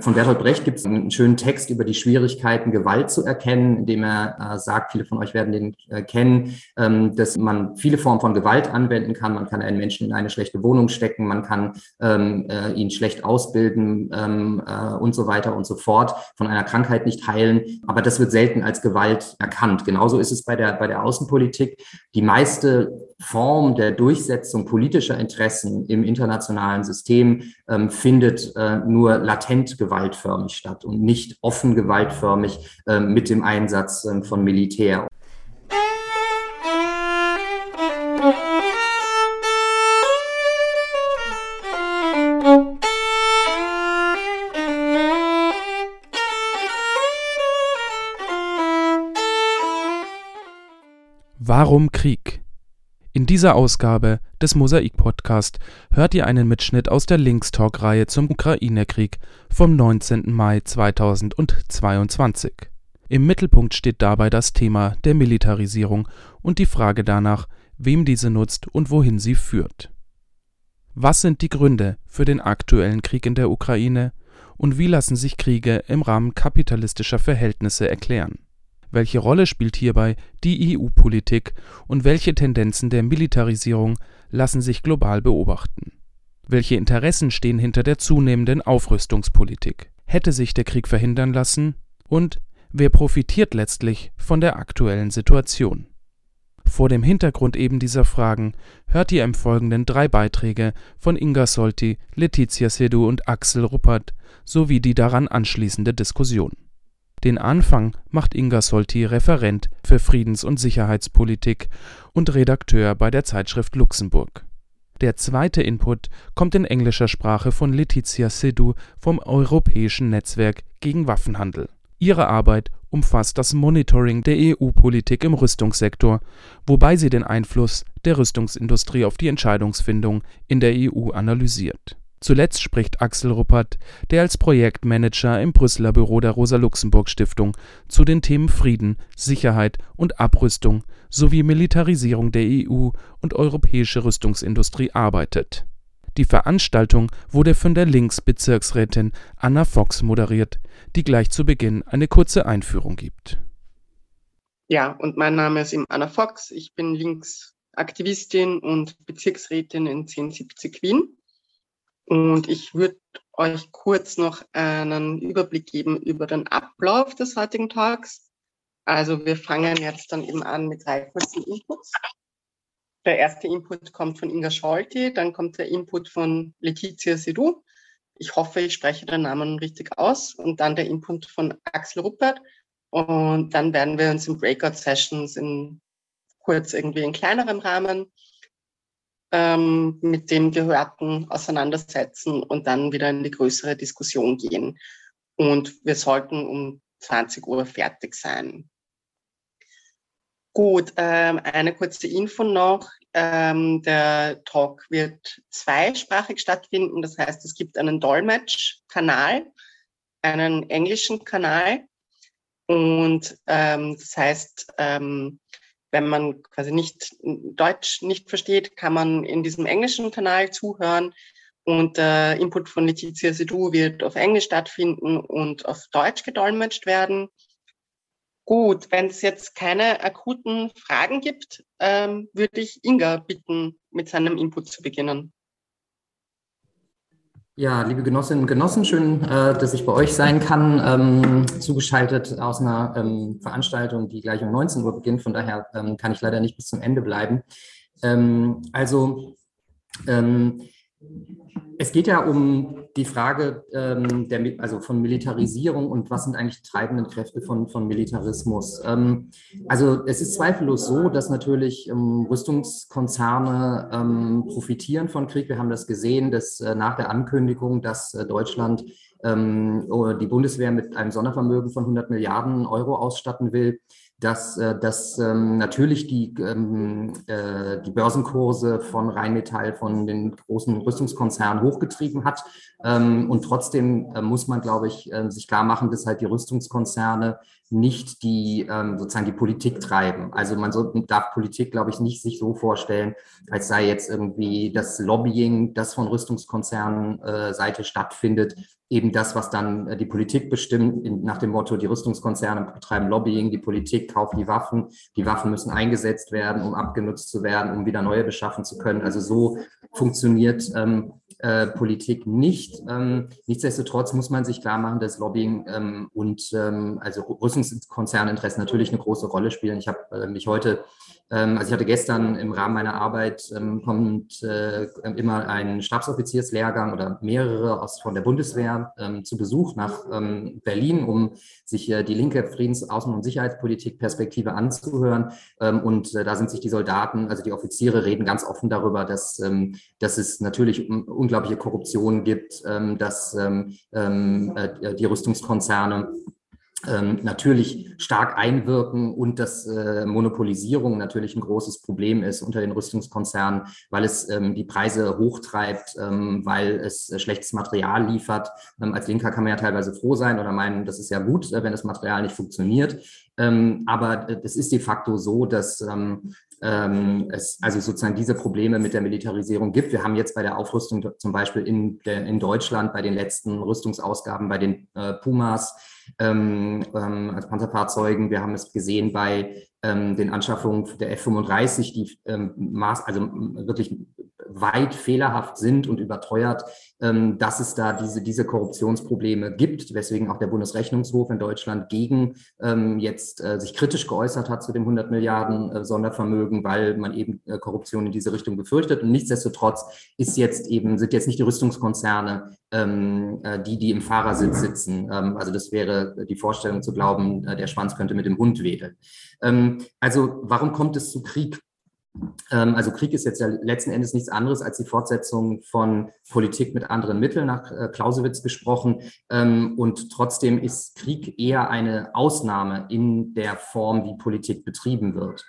Von Bertolt Brecht gibt es einen schönen Text über die Schwierigkeiten, Gewalt zu erkennen, indem er äh, sagt, viele von euch werden den äh, kennen, ähm, dass man viele Formen von Gewalt anwenden kann. Man kann einen Menschen in eine schlechte Wohnung stecken, man kann ähm, äh, ihn schlecht ausbilden ähm, äh, und so weiter und so fort, von einer Krankheit nicht heilen. Aber das wird selten als Gewalt erkannt. Genauso ist es bei der, bei der Außenpolitik. Die meiste Form der Durchsetzung politischer Interessen im internationalen System ähm, findet äh, nur latent gewaltförmig statt und nicht offen gewaltförmig äh, mit dem Einsatz äh, von Militär. Warum Krieg? In dieser Ausgabe des Mosaik-Podcast hört ihr einen Mitschnitt aus der Linkstalk-Reihe zum Ukraine-Krieg vom 19. Mai 2022. Im Mittelpunkt steht dabei das Thema der Militarisierung und die Frage danach, wem diese nutzt und wohin sie führt. Was sind die Gründe für den aktuellen Krieg in der Ukraine und wie lassen sich Kriege im Rahmen kapitalistischer Verhältnisse erklären welche Rolle spielt hierbei die EU-Politik und welche Tendenzen der Militarisierung lassen sich global beobachten? Welche Interessen stehen hinter der zunehmenden Aufrüstungspolitik? Hätte sich der Krieg verhindern lassen? Und wer profitiert letztlich von der aktuellen Situation? Vor dem Hintergrund eben dieser Fragen hört ihr im Folgenden drei Beiträge von Inga Solti, Letizia Sedu und Axel Ruppert sowie die daran anschließende Diskussion den Anfang macht Inga Solti Referent für Friedens und Sicherheitspolitik und Redakteur bei der Zeitschrift Luxemburg. Der zweite Input kommt in englischer Sprache von Letizia Sidhu vom Europäischen Netzwerk gegen Waffenhandel. Ihre Arbeit umfasst das Monitoring der EU-Politik im Rüstungssektor, wobei sie den Einfluss der Rüstungsindustrie auf die Entscheidungsfindung in der EU analysiert Zuletzt spricht Axel Ruppert, der als Projektmanager im Brüsseler Büro der Rosa-Luxemburg-Stiftung zu den Themen Frieden, Sicherheit und Abrüstung sowie Militarisierung der EU und europäische Rüstungsindustrie arbeitet. Die Veranstaltung wurde von der Links-Bezirksrätin Anna Fox moderiert, die gleich zu Beginn eine kurze Einführung gibt. Ja, und mein Name ist Anna Fox. Ich bin Links-Aktivistin und Bezirksrätin in 1070 Wien. Und ich würde euch kurz noch einen Überblick geben über den Ablauf des heutigen Tags. Also wir fangen jetzt dann eben an mit drei kurzen Inputs. Der erste Input kommt von Inga Scholti, dann kommt der Input von Letizia Sidou. Ich hoffe, ich spreche den Namen richtig aus. Und dann der Input von Axel Ruppert. Und dann werden wir uns in Breakout-Sessions in kurz irgendwie in kleinerem Rahmen ähm, mit dem Gehörten auseinandersetzen und dann wieder in die größere Diskussion gehen. Und wir sollten um 20 Uhr fertig sein. Gut, ähm, eine kurze Info noch. Ähm, der Talk wird zweisprachig stattfinden. Das heißt, es gibt einen Dolmetsch-Kanal, einen englischen Kanal. Und ähm, das heißt, ähm, wenn man quasi nicht Deutsch nicht versteht, kann man in diesem englischen Kanal zuhören. Und der Input von Letizia Sedou wird auf Englisch stattfinden und auf Deutsch gedolmetscht werden. Gut, wenn es jetzt keine akuten Fragen gibt, ähm, würde ich Inga bitten, mit seinem Input zu beginnen. Ja, liebe Genossinnen und Genossen, schön, äh, dass ich bei euch sein kann, ähm, zugeschaltet aus einer ähm, Veranstaltung, die gleich um 19 Uhr beginnt. Von daher ähm, kann ich leider nicht bis zum Ende bleiben. Also es geht ja um die Frage ähm, der, also von Militarisierung und was sind eigentlich treibenden Kräfte von, von Militarismus. Ähm, also es ist zweifellos so, dass natürlich ähm, Rüstungskonzerne ähm, profitieren von Krieg. Wir haben das gesehen, dass äh, nach der Ankündigung, dass äh, Deutschland ähm, die Bundeswehr mit einem Sondervermögen von 100 Milliarden Euro ausstatten will, dass, äh, dass ähm, natürlich die, ähm, äh, die Börsenkurse von Rheinmetall, von den großen Rüstungskonzernen hochgetrieben hat. Ähm, und trotzdem äh, muss man, glaube ich, äh, sich klar machen, dass halt die Rüstungskonzerne nicht die ähm, sozusagen die Politik treiben. Also man so, darf Politik, glaube ich, nicht sich so vorstellen, als sei jetzt irgendwie das Lobbying, das von Rüstungskonzernen äh, stattfindet, eben das, was dann äh, die Politik bestimmt, in, nach dem Motto, die Rüstungskonzerne betreiben Lobbying, die Politik kauft die Waffen, die Waffen müssen eingesetzt werden, um abgenutzt zu werden, um wieder neue beschaffen zu können. Also so funktioniert ähm, äh, Politik nicht. Ähm, nichtsdestotrotz muss man sich klar machen, dass Lobbying ähm, und ähm, also Rüstungskonzerninteressen natürlich eine große Rolle spielen. Ich habe äh, mich heute ähm, also ich hatte gestern im Rahmen meiner Arbeit ähm, kommt äh, immer ein Stabsoffizierslehrgang oder mehrere aus von der Bundeswehr ähm, zu Besuch nach ähm, Berlin, um sich äh, die linke Friedens-, Außen- und Sicherheitspolitik Perspektive anzuhören. Ähm, und äh, da sind sich die Soldaten, also die Offiziere reden ganz offen darüber, dass, ähm, dass es natürlich unglaubliche Korruption gibt, dass die Rüstungskonzerne ähm, natürlich stark einwirken und dass äh, Monopolisierung natürlich ein großes Problem ist unter den Rüstungskonzernen, weil es ähm, die Preise hochtreibt, ähm, weil es äh, schlechtes Material liefert. Ähm, als Linker kann man ja teilweise froh sein oder meinen, das ist ja gut, äh, wenn das Material nicht funktioniert. Ähm, aber es ist de facto so, dass ähm, ähm, es also sozusagen diese Probleme mit der Militarisierung gibt. Wir haben jetzt bei der Aufrüstung zum Beispiel in, der, in Deutschland bei den letzten Rüstungsausgaben bei den äh, Pumas ähm, ähm, als Panzerfahrzeugen. Wir haben es gesehen bei ähm, den Anschaffungen der F-35, die ähm, maß, also wirklich weit fehlerhaft sind und überteuert, dass es da diese, diese Korruptionsprobleme gibt, weswegen auch der Bundesrechnungshof in Deutschland gegen ähm, jetzt äh, sich kritisch geäußert hat zu dem 100 Milliarden äh, Sondervermögen, weil man eben äh, Korruption in diese Richtung befürchtet. Und nichtsdestotrotz ist jetzt eben, sind jetzt nicht die Rüstungskonzerne, ähm, äh, die, die im Fahrersitz sitzen. Ähm, also das wäre die Vorstellung zu glauben, äh, der Schwanz könnte mit dem Hund wedeln. Ähm, also warum kommt es zu Krieg? Ähm, also Krieg ist jetzt ja letzten Endes nichts anderes als die Fortsetzung von Politik mit anderen Mitteln, nach äh, Clausewitz gesprochen. Ähm, und trotzdem ist Krieg eher eine Ausnahme in der Form, wie Politik betrieben wird.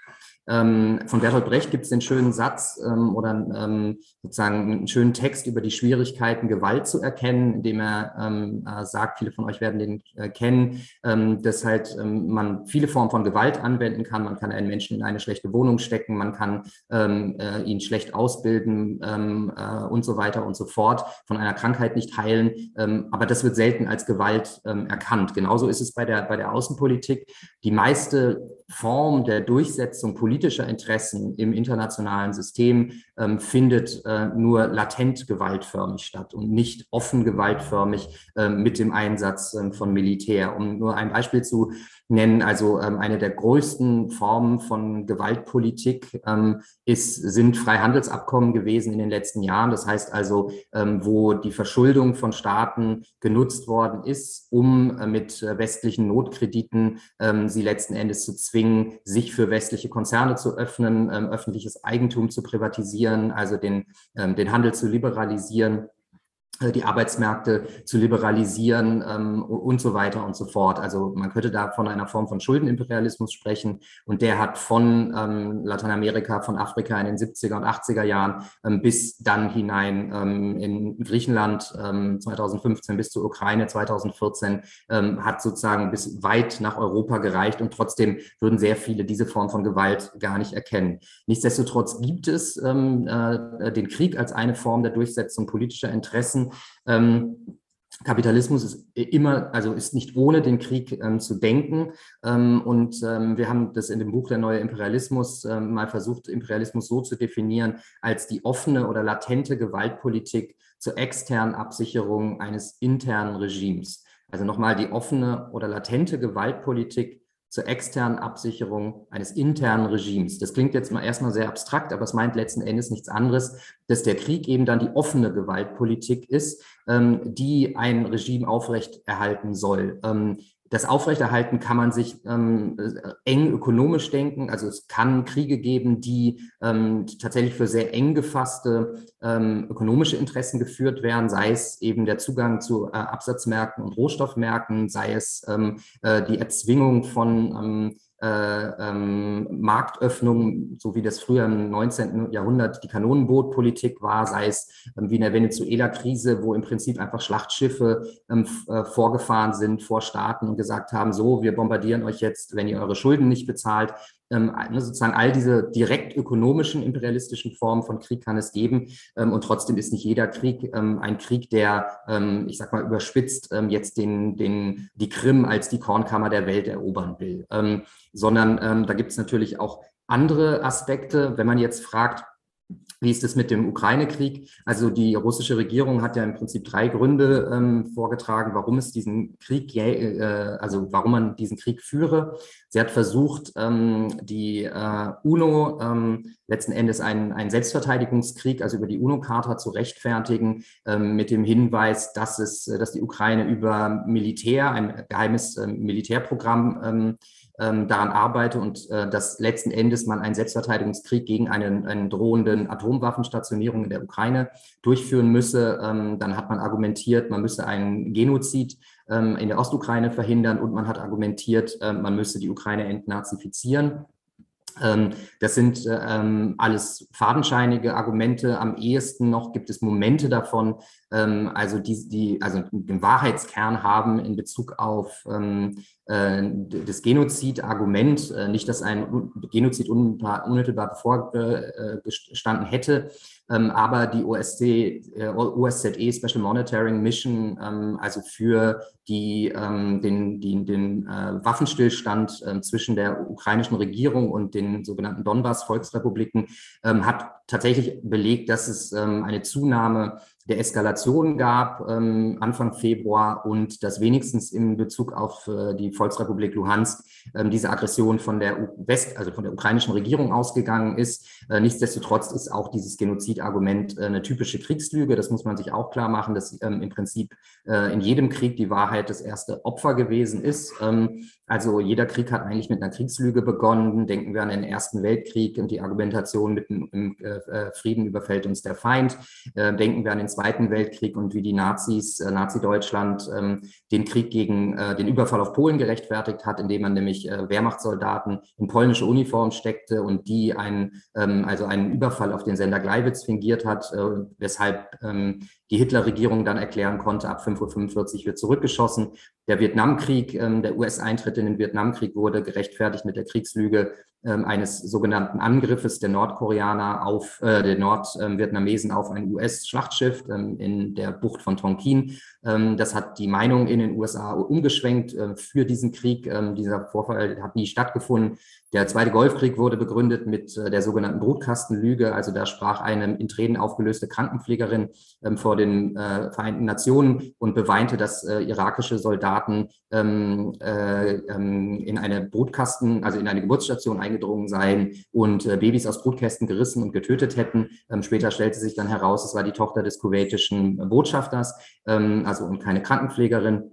Ähm, von Bertolt Brecht gibt es den schönen Satz ähm, oder ähm, sozusagen einen schönen Text über die Schwierigkeiten, Gewalt zu erkennen, indem er ähm, äh, sagt, viele von euch werden den äh, kennen, ähm, dass halt ähm, man viele Formen von Gewalt anwenden kann. Man kann einen Menschen in eine schlechte Wohnung stecken, man kann äh, ihn schlecht ausbilden äh, und so weiter und so fort, von einer Krankheit nicht heilen. aber das wird selten als Gewalt erkannt. Genauso ist es bei der, bei der Außenpolitik. Die meiste Form der Durchsetzung politischer Interessen im internationalen System ähm, findet äh, nur latent gewaltförmig statt und nicht offen gewaltförmig äh, mit dem Einsatz äh, von Militär. Um nur ein Beispiel zu nennen. Also ähm, eine der größten Formen von Gewaltpolitik ähm, ist, sind Freihandelsabkommen gewesen in den letzten Jahren. Das heißt also, ähm, wo die Verschuldung von Staaten genutzt worden ist, um äh, mit äh, westlichen Notkrediten ähm, sie letzten Endes zu zwingen, sich für westliche Konzerne zu öffnen, ähm, öffentliches Eigentum zu privatisieren, also den, ähm, den Handel zu liberalisieren die Arbeitsmärkte zu liberalisieren ähm, und so weiter und so fort. Also man könnte da von einer Form von Schuldenimperialismus sprechen und der hat von ähm, Lateinamerika, von Afrika in den 70er und 80er Jahren ähm, bis dann hinein ähm, in Griechenland 2015 ähm, bis zur Ukraine 2014 ähm, hat sozusagen bis weit nach Europa gereicht und trotzdem würden sehr viele diese Form von Gewalt gar nicht erkennen. Nichtsdestotrotz gibt es äh, den Krieg als eine Form der Durchsetzung politischer Interessen ähm, Kapitalismus ist immer, also ist nicht ohne den Krieg ähm, zu denken. Ähm, und ähm, wir haben das in dem Buch Der neue Imperialismus ähm, mal versucht, Imperialismus so zu definieren, als die offene oder latente Gewaltpolitik zur externen Absicherung eines internen Regimes. Also nochmal die offene oder latente Gewaltpolitik zur externen Absicherung eines internen Regimes. Das klingt jetzt mal erstmal sehr abstrakt, aber es meint letzten Endes nichts anderes, dass der Krieg eben dann die offene Gewaltpolitik ist, ähm, die ein Regime aufrechterhalten soll. Ähm, das Aufrechterhalten kann man sich ähm, eng ökonomisch denken. Also es kann Kriege geben, die ähm, tatsächlich für sehr eng gefasste ähm, ökonomische Interessen geführt werden, sei es eben der Zugang zu äh, Absatzmärkten und Rohstoffmärkten, sei es ähm, äh, die Erzwingung von äh, ähm, Marktöffnung, so wie das früher im 19. Jahrhundert die Kanonenbootpolitik war, sei es ähm, wie in der Venezuela-Krise, wo im Prinzip einfach Schlachtschiffe ähm, äh, vorgefahren sind vor Staaten und gesagt haben, so, wir bombardieren euch jetzt, wenn ihr eure Schulden nicht bezahlt. Ähm, ne, sozusagen all diese direkt ökonomischen, imperialistischen Formen von Krieg kann es geben. Ähm, und trotzdem ist nicht jeder Krieg ähm, ein Krieg, der, ähm, ich sag mal, überspitzt ähm, jetzt den, den, die Krim als die Kornkammer der Welt erobern will. Ähm, sondern da gibt es natürlich auch andere Aspekte. Wenn man jetzt fragt, wie ist es mit dem Ukraine-Krieg? Also die russische Regierung hat ja im Prinzip drei Gründe ähm, vorgetragen, warum es diesen Krieg, äh, also warum man diesen Krieg führe. Sie hat versucht, ähm, die äh, UNO ähm, letzten Endes einen, einen Selbstverteidigungskrieg, also über die UNO-Charta zu rechtfertigen, ähm, mit dem Hinweis, dass es, dass die Ukraine über Militär, ein geheimes ähm, Militärprogramm ähm, daran arbeite und äh, dass letzten Endes man einen Selbstverteidigungskrieg gegen einen, einen drohenden Atomwaffenstationierung in der Ukraine durchführen müsse. Ähm, dann hat man argumentiert, man müsse einen Genozid ähm, in der Ostukraine verhindern und man hat argumentiert, äh, man müsse die Ukraine entnazifizieren. Ähm, das sind ähm, alles fadenscheinige Argumente. Am ehesten noch gibt es Momente davon, ähm, also die, die also den Wahrheitskern haben in Bezug auf ähm, äh, das Genozid-Argument. Äh, nicht, dass ein Genozid unmittelbar bevorgestanden äh, hätte, ähm, aber die OSC, äh, OSZE Special Monitoring Mission, ähm, also für die, ähm, den, die, den äh, Waffenstillstand zwischen der ukrainischen Regierung und den sogenannten Donbass-Volksrepubliken, ähm, hat tatsächlich belegt, dass es ähm, eine Zunahme der Eskalation gab ähm, Anfang Februar und dass wenigstens in Bezug auf äh, die Volksrepublik Luhansk ähm, diese Aggression von der West, also von der ukrainischen Regierung ausgegangen ist. Äh, nichtsdestotrotz ist auch dieses Genozidargument äh, eine typische Kriegslüge. Das muss man sich auch klar machen, dass ähm, im Prinzip äh, in jedem Krieg die Wahrheit das erste Opfer gewesen ist. Ähm, also jeder Krieg hat eigentlich mit einer Kriegslüge begonnen. Denken wir an den Ersten Weltkrieg und die Argumentation mit dem äh, äh, Frieden überfällt uns der Feind. denken wir an den Zweiten Weltkrieg und wie die Nazis, Nazi-Deutschland ähm, den Krieg gegen den Überfall auf Polen gerechtfertigt hat, indem man nämlich Wehrmachtssoldaten in polnische Uniform steckte und die einen, ähm, also einen Überfall auf den Sender Gleiwitz fingiert hat, weshalb die Hitler-Regierung dann erklären konnte, ab 5.45 Uhr wird zurückgeschossen. Der Vietnamkrieg, ähm, der US-Eintritt in den Vietnamkrieg wurde gerechtfertigt mit der Kriegslüge ähm, eines sogenannten Angriffes der Nordkoreaner auf, äh, der Nordvietnamesen auf ein US-Schlachtschiff ähm, in der Bucht von Tonkin. Ähm, das hat die Meinung in den USA umgeschwenkt äh, für diesen Krieg. Ähm, dieser Vorfall hat nie stattgefunden. Der Zweite Golfkrieg wurde begründet mit äh, der sogenannten Brutkastenlüge. Also da sprach eine in Tränen aufgelöste Krankenpflegerin ähm, vor den äh, Vereinten Nationen und beweinte, dass irakische Soldaten in eine Brutkasten, also in eine Geburtsstation eingedrungen seien und Babys aus Brutkästen gerissen und getötet hätten. Später stellte sich dann heraus, es war die Tochter des kuwaitischen Botschafters also und keine Krankenpflegerin.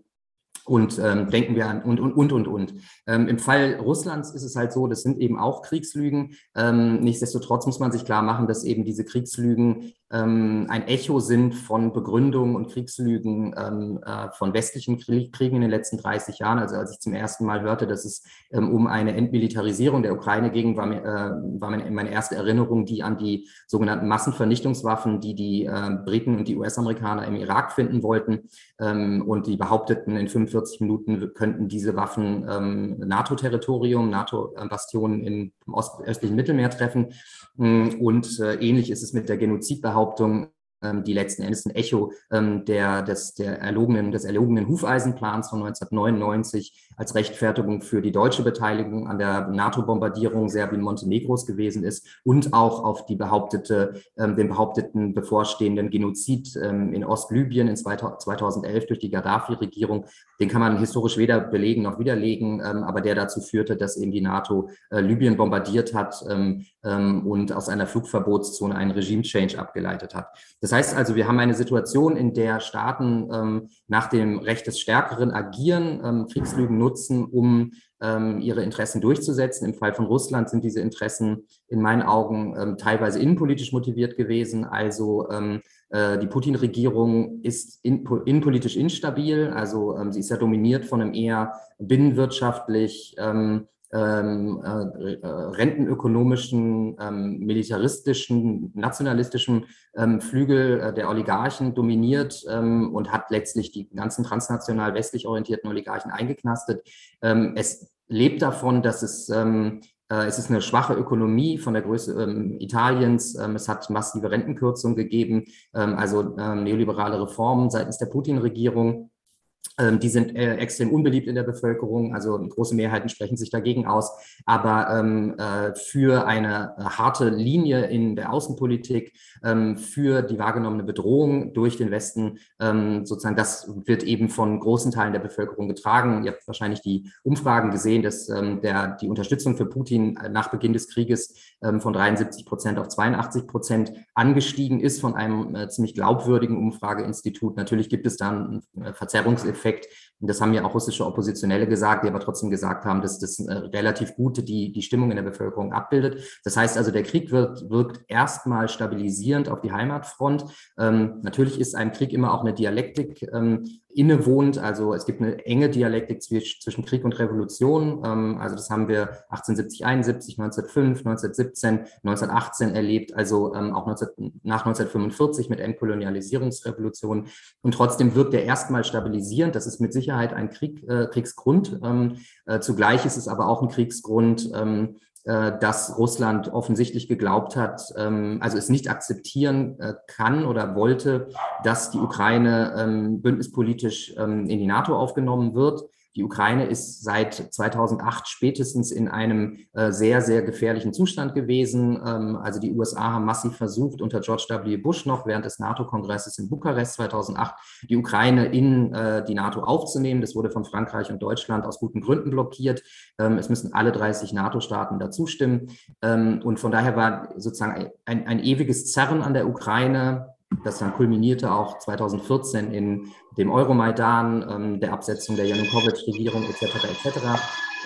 Und ähm, denken wir an und, und, und, und, und. Ähm, Im Fall Russlands ist es halt so, das sind eben auch Kriegslügen. Ähm, nichtsdestotrotz muss man sich klar machen, dass eben diese Kriegslügen ähm, ein Echo sind von Begründungen und Kriegslügen ähm, äh, von westlichen Kriegen in den letzten 30 Jahren. Also als ich zum ersten Mal hörte, dass es ähm, um eine Entmilitarisierung der Ukraine ging, war, mir, äh, war meine, meine, erste Erinnerung die an die sogenannten Massenvernichtungswaffen, die die äh, Briten und die US-Amerikaner im Irak finden wollten. Ähm, und die behaupteten, in 45 Minuten könnten diese Waffen ähm, NATO-Territorium, NATO-Bastionen im östlichen Mittelmeer treffen. Und äh, ähnlich ist es mit der Genozidbehauptung ähm, die letzten Endes ein Echo ähm, der, des, der erlogenen, des erlogenen Hufeisenplans von 1999 als Rechtfertigung für die deutsche Beteiligung an der NATO-Bombardierung Serbien-Montenegros gewesen ist und auch auf die behauptete, ähm, den behaupteten bevorstehenden Genozid ähm, in Ostlibyen in 2011 durch die Gaddafi-Regierung. Den kann man historisch weder belegen noch widerlegen, ähm, aber der dazu führte, dass eben die NATO äh, Libyen bombardiert hat ähm, ähm, und aus einer Flugverbotszone einen Regime-Change abgeleitet hat. Das heißt also, wir haben eine Situation, in der Staaten ähm, nach dem Recht des Stärkeren agieren, Kriegslügen nutzen, um ähm, ihre Interessen durchzusetzen. Im Fall von Russland sind diese Interessen in meinen Augen ähm, teilweise innenpolitisch motiviert gewesen. Also ähm, äh, die Putin-Regierung ist in, innenpolitisch instabil. Also ähm, sie ist ja dominiert von einem eher binnenwirtschaftlich ähm, ähm, äh, äh, rentenökonomischen, ähm, militaristischen, nationalistischen ähm, Flügel äh, der Oligarchen dominiert ähm, und hat letztlich die ganzen transnational westlich orientierten Oligarchen eingeknastet. Ähm, es lebt davon, dass es ähm, Äh, es ist eine schwache Ökonomie von der Größe ähm, Italiens. Ähm, es hat massive Rentenkürzungen gegeben, ähm, also neoliberale Reformen seitens der Putin-Regierung. Ähm, die sind äh, extrem unbeliebt in der Bevölkerung, also große Mehrheiten sprechen sich dagegen aus. Aber ähm, äh, für eine äh, harte Linie in der Außenpolitik, ähm, für die wahrgenommene Bedrohung durch den Westen, ähm, sozusagen, das wird eben von großen Teilen der Bevölkerung getragen. Ihr habt wahrscheinlich die Umfragen gesehen, dass ähm, der, die Unterstützung für Putin äh, nach Beginn des Krieges ähm, von 73 Prozent auf 82 Prozent angestiegen ist von einem äh, ziemlich glaubwürdigen Umfrageinstitut. Natürlich gibt es da einen äh, Verzerrungseffekt Effekt. Und das haben ja auch russische Oppositionelle gesagt, die aber trotzdem gesagt haben, dass das äh, relativ gut die, die Stimmung in der Bevölkerung abbildet. Das heißt also, der Krieg wird, wirkt erstmal stabilisierend auf die Heimatfront. Ähm, natürlich ist ein Krieg immer auch eine Dialektik. Ähm, innewohnt. Also es gibt eine enge Dialektik zwischen Krieg und Revolution. Ähm, also das haben wir 1870, 71, 1905, 1917, 1918 erlebt, also ähm, auch 19, nach 1945 mit Entkolonialisierungsrevolution. Und trotzdem wirkt er erstmal stabilisierend. Das ist mit Sicherheit ein Krieg, äh, Kriegsgrund. Ähm, äh, zugleich ist es aber auch ein Kriegsgrund, ähm, äh, dass Russland offensichtlich geglaubt hat, ähm, also es nicht akzeptieren äh, kann oder wollte, dass die Ukraine ähm, bündnispolitisch ähm, in die NATO aufgenommen wird. Die Ukraine ist seit 2008 spätestens in einem äh, sehr, sehr gefährlichen Zustand gewesen. Ähm, also die USA haben massiv versucht, unter George W. Bush noch während des NATO-Kongresses in Bukarest 2008 die Ukraine in äh, die NATO aufzunehmen. Das wurde von Frankreich und Deutschland aus guten Gründen blockiert. Ähm, es müssen alle 30 NATO-Staaten dazu stimmen. Ähm, und von daher war sozusagen ein, ein ewiges Zerren an der Ukraine das dann kulminierte auch 2014 in dem Euromaidan, ähm, der Absetzung der Janukowitsch-Regierung etc. etc.,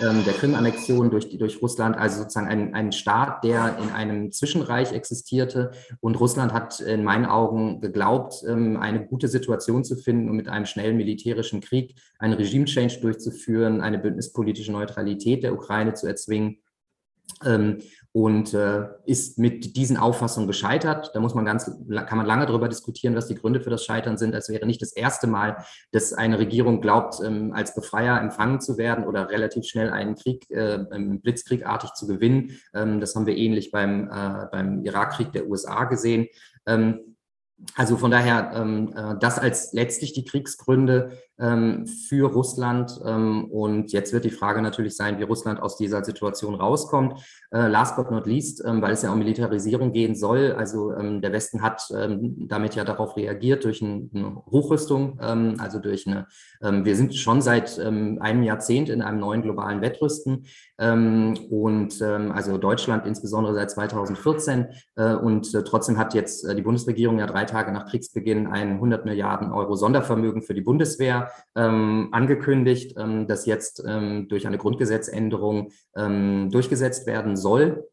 ähm, der Krim-Annexion durch, durch Russland, also sozusagen ein, ein Staat, der in einem Zwischenreich existierte. Und Russland hat in meinen Augen geglaubt, ähm, eine gute Situation zu finden, um mit einem schnellen militärischen Krieg einen Regime-Change durchzuführen, eine bündnispolitische Neutralität der Ukraine zu erzwingen. Und äh, ist mit diesen Auffassungen gescheitert. Da muss man ganz, kann man lange darüber diskutieren, was die Gründe für das Scheitern sind. Es wäre nicht das erste Mal, dass eine Regierung glaubt, ähm, als Befreier empfangen zu werden oder relativ schnell einen Krieg, äh, blitzkriegartig zu gewinnen. Ähm, das haben wir ähnlich beim, äh, beim Irakkrieg der USA gesehen. Ähm, also von daher, ähm, äh, das als letztlich die Kriegsgründe für Russland. Ähm, und jetzt wird die Frage natürlich sein, wie Russland aus dieser Situation rauskommt. Äh, last but not least, ähm, weil es ja um Militarisierung gehen soll. Also ähm, der Westen hat ähm, damit ja darauf reagiert durch ein, eine Hochrüstung, also durch eine, wir sind schon seit einem Jahrzehnt in einem neuen globalen Wettrüsten. und also Deutschland insbesondere seit 2014. Äh, und äh, trotzdem hat jetzt die Bundesregierung ja drei Tage nach Kriegsbeginn ein 100 Milliarden Euro Sondervermögen für die Bundeswehr ähm, angekündigt, ähm, das jetzt ähm, durch eine Grundgesetzänderung ähm, durchgesetzt werden soll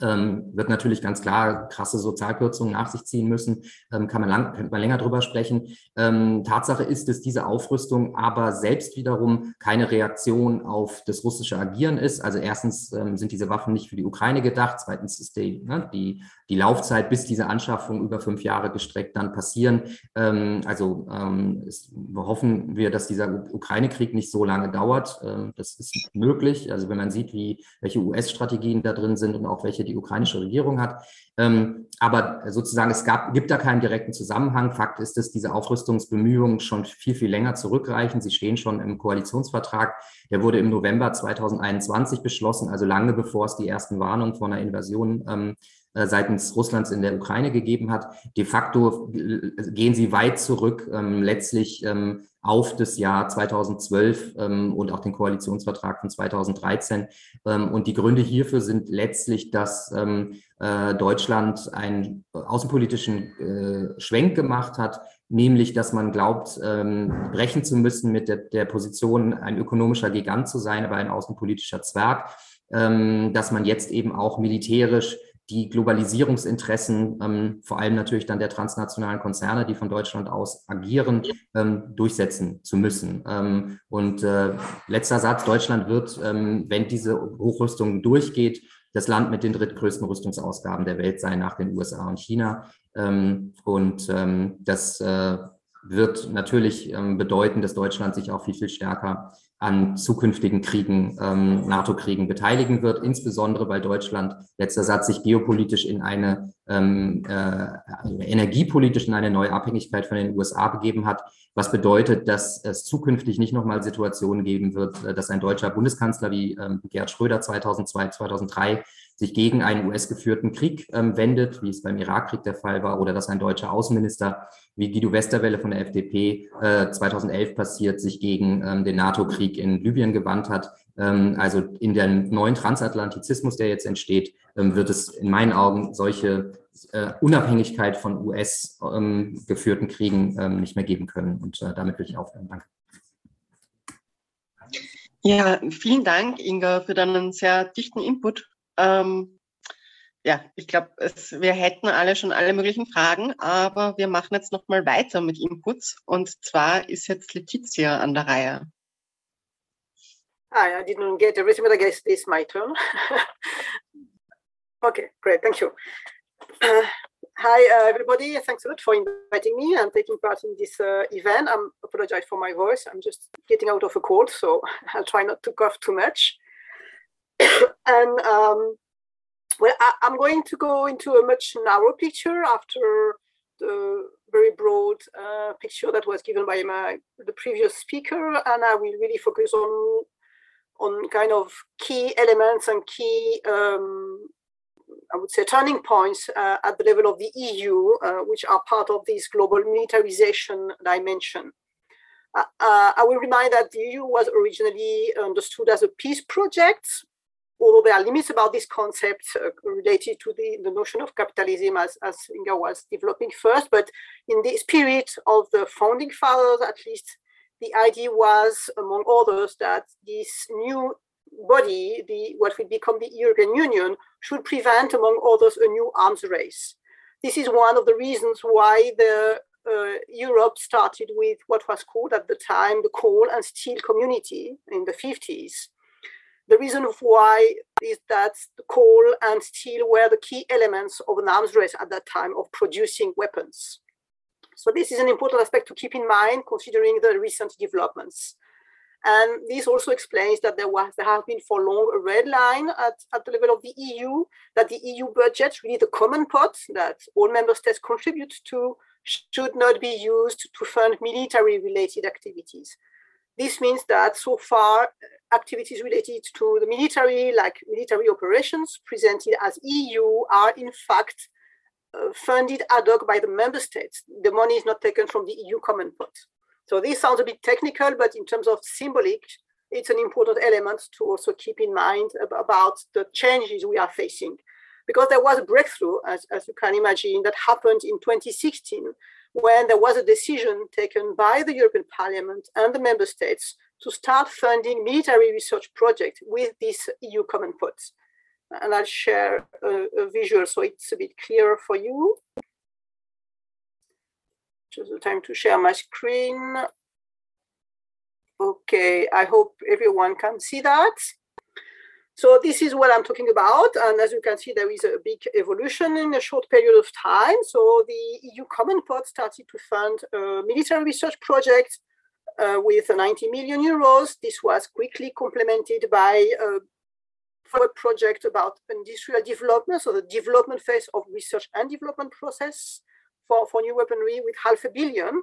ähm, wird natürlich ganz klar krasse Sozialkürzungen nach sich ziehen müssen, ähm, kann, man lang, kann man länger drüber sprechen. Tatsache ist, dass diese Aufrüstung aber selbst wiederum keine Reaktion auf das russische Agieren ist. Also erstens sind diese Waffen nicht für die Ukraine gedacht, zweitens ist die, ne, die, die Laufzeit, bis diese Anschaffung über fünf Jahre gestreckt dann passieren. Ähm, also ähm, es, hoffen wir, dass dieser Ukraine-Krieg nicht so lange dauert. das ist möglich. Also wenn man sieht, wie welche US-Strategien da drin sind und auch welche die ukrainische Regierung hat. Ähm, aber sozusagen, es gab, gibt da keinen direkten Zusammenhang. Fakt ist, dass diese Aufrüstungsbemühungen schon viel, viel länger zurückreichen. Sie stehen schon im Koalitionsvertrag. Der wurde im November 2021 beschlossen, also lange bevor es die ersten Warnungen vor einer Invasion ähm, äh, seitens Russlands in der Ukraine gegeben hat. De facto äh, gehen sie weit zurück, ähm, letztlich ähm, auf das Jahr 2012 ähm, und auch den Koalitionsvertrag von 2013. Ähm, und die Gründe hierfür sind letztlich, dass ähm, äh, Deutschland einen außenpolitischen äh, Schwenk gemacht hat, nämlich dass man glaubt, ähm, brechen zu müssen mit der, der Position, ein ökonomischer Gigant zu sein, aber ein außenpolitischer Zwerg, ähm, dass man jetzt eben auch militärisch die Globalisierungsinteressen, ähm, vor allem natürlich dann der transnationalen Konzerne, die von Deutschland aus agieren, ähm, durchsetzen zu müssen. Ähm, und äh, letzter Satz, Deutschland wird, ähm, wenn diese Hochrüstung durchgeht, das Land mit den drittgrößten Rüstungsausgaben der Welt sein nach den USA und China. Ähm, und ähm, das äh, wird natürlich bedeuten, dass Deutschland sich auch viel, viel stärker an zukünftigen Kriegen, ähm, NATO-Kriegen beteiligen wird, insbesondere weil Deutschland, letzter Satz, sich geopolitisch in eine, ähm, äh, energiepolitisch in eine neue Abhängigkeit von den USA begeben hat, was bedeutet, dass es zukünftig nicht nochmal Situationen geben wird, äh, dass ein deutscher Bundeskanzler wie ähm, Gerhard Schröder 2002, 2003 sich gegen einen US-geführten Krieg ähm, wendet, wie es beim Irakkrieg der Fall war, oder dass ein deutscher Außenminister wie Guido Westerwelle von der FDP äh, 2011 passiert, sich gegen ähm, den NATO-Krieg in Libyen gewandt hat. Ähm, also in dem neuen Transatlantizismus, der jetzt entsteht, ähm, wird es in meinen Augen solche äh, Unabhängigkeit von US-geführten ähm, Kriegen ähm, nicht mehr geben können. Und äh, damit will ich aufhören. Danke. Ja, vielen Dank, Inga, für deinen sehr dichten Input. Ähm, ja, ich glaube, wir hätten alle schon alle möglichen Fragen, aber wir machen jetzt nochmal weiter mit Inputs. Und zwar ist jetzt Letizia an der Reihe. Hi, I didn't get everything, but I guess is my turn. okay, great, thank you. Uh, hi, uh, everybody. Thanks a lot for inviting me and taking part in this uh, event. I apologize for my voice. I'm just getting out of a cold, so I'll try not to cough too much. and um, well, I, am going to go into a much narrower picture after the very broad uh, picture that was given by my the previous speaker, and I will really focus on on kind of key elements and key, um, I would say, turning points uh, at the level of the EU, uh, which are part of this global militarization dimension. Uh, uh, I will remind that the EU was originally understood as a peace project although there are limits about this concept uh, related to the, the notion of capitalism as, as Inga was developing first, but in the spirit of the founding fathers, at least, the idea was, among others, that this new body, the what will become the European Union, should prevent, among others, a new arms race. This is one of the reasons why the uh, Europe started with what was called at the time the coal and steel community in the 50s the reason why is that coal and steel were the key elements of an arms race at that time of producing weapons. So this is an important aspect to keep in mind considering the recent developments. And this also explains that there was there has been for long a red line at, at the level of the EU, that the EU budget, really the common pot that all member states contribute to, should not be used to fund military related activities. This means that so far activities related to the military, like military operations presented as EU, are in fact uh, funded ad hoc by the member states. The money is not taken from the EU common pot. So this sounds a bit technical, but in terms of symbolic, it's an important element to also keep in mind about the changes we are facing. Because there was a breakthrough, as, as you can imagine, that happened in 2016 when there was a decision taken by the European Parliament and the member states to start funding military research projects with this EU common pot. And I'll share a, a visual so it's a bit clearer for you. Just the time to share my screen. Okay, I hope everyone can see that. So this is what I'm talking about. And as you can see, there is a big evolution in a short period of time. So the EU Common Pot started to fund a military research project uh, with 90 million euros. This was quickly complemented by a project about industrial development, so the development phase of research and development process for, for new weaponry with half a billion.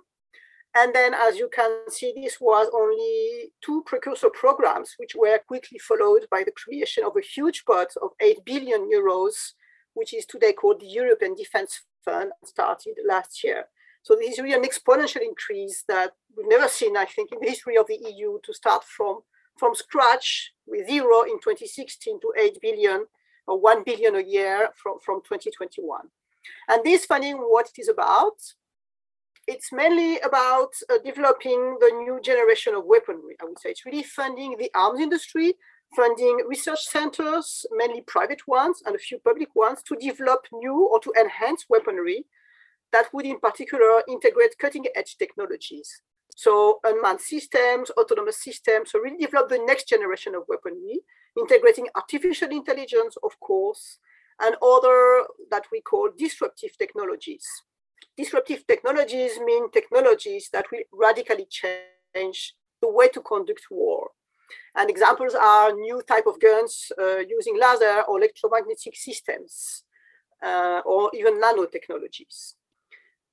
And then, as you can see, this was only two precursor programs, which were quickly followed by the creation of a huge pot of 8 billion euros, which is today called the European Defense Fund, started last year. So this is really an exponential increase that we've never seen, I think, in the history of the EU to start from, from scratch with zero in 2016 to 8 billion or 1 billion a year from, from 2021. And this funding, what it is about, it's mainly about uh, developing the new generation of weaponry, I would say. It's really funding the arms industry, funding research centers, mainly private ones and a few public ones, to develop new or to enhance weaponry that would in particular integrate cutting edge technologies. So unmanned systems, autonomous systems, so really develop the next generation of weaponry, integrating artificial intelligence, of course, and other that we call disruptive technologies. Disruptive technologies mean technologies that will radically change the way to conduct war. And examples are new type of guns uh, using laser or electromagnetic systems, uh, or even nanotechnologies.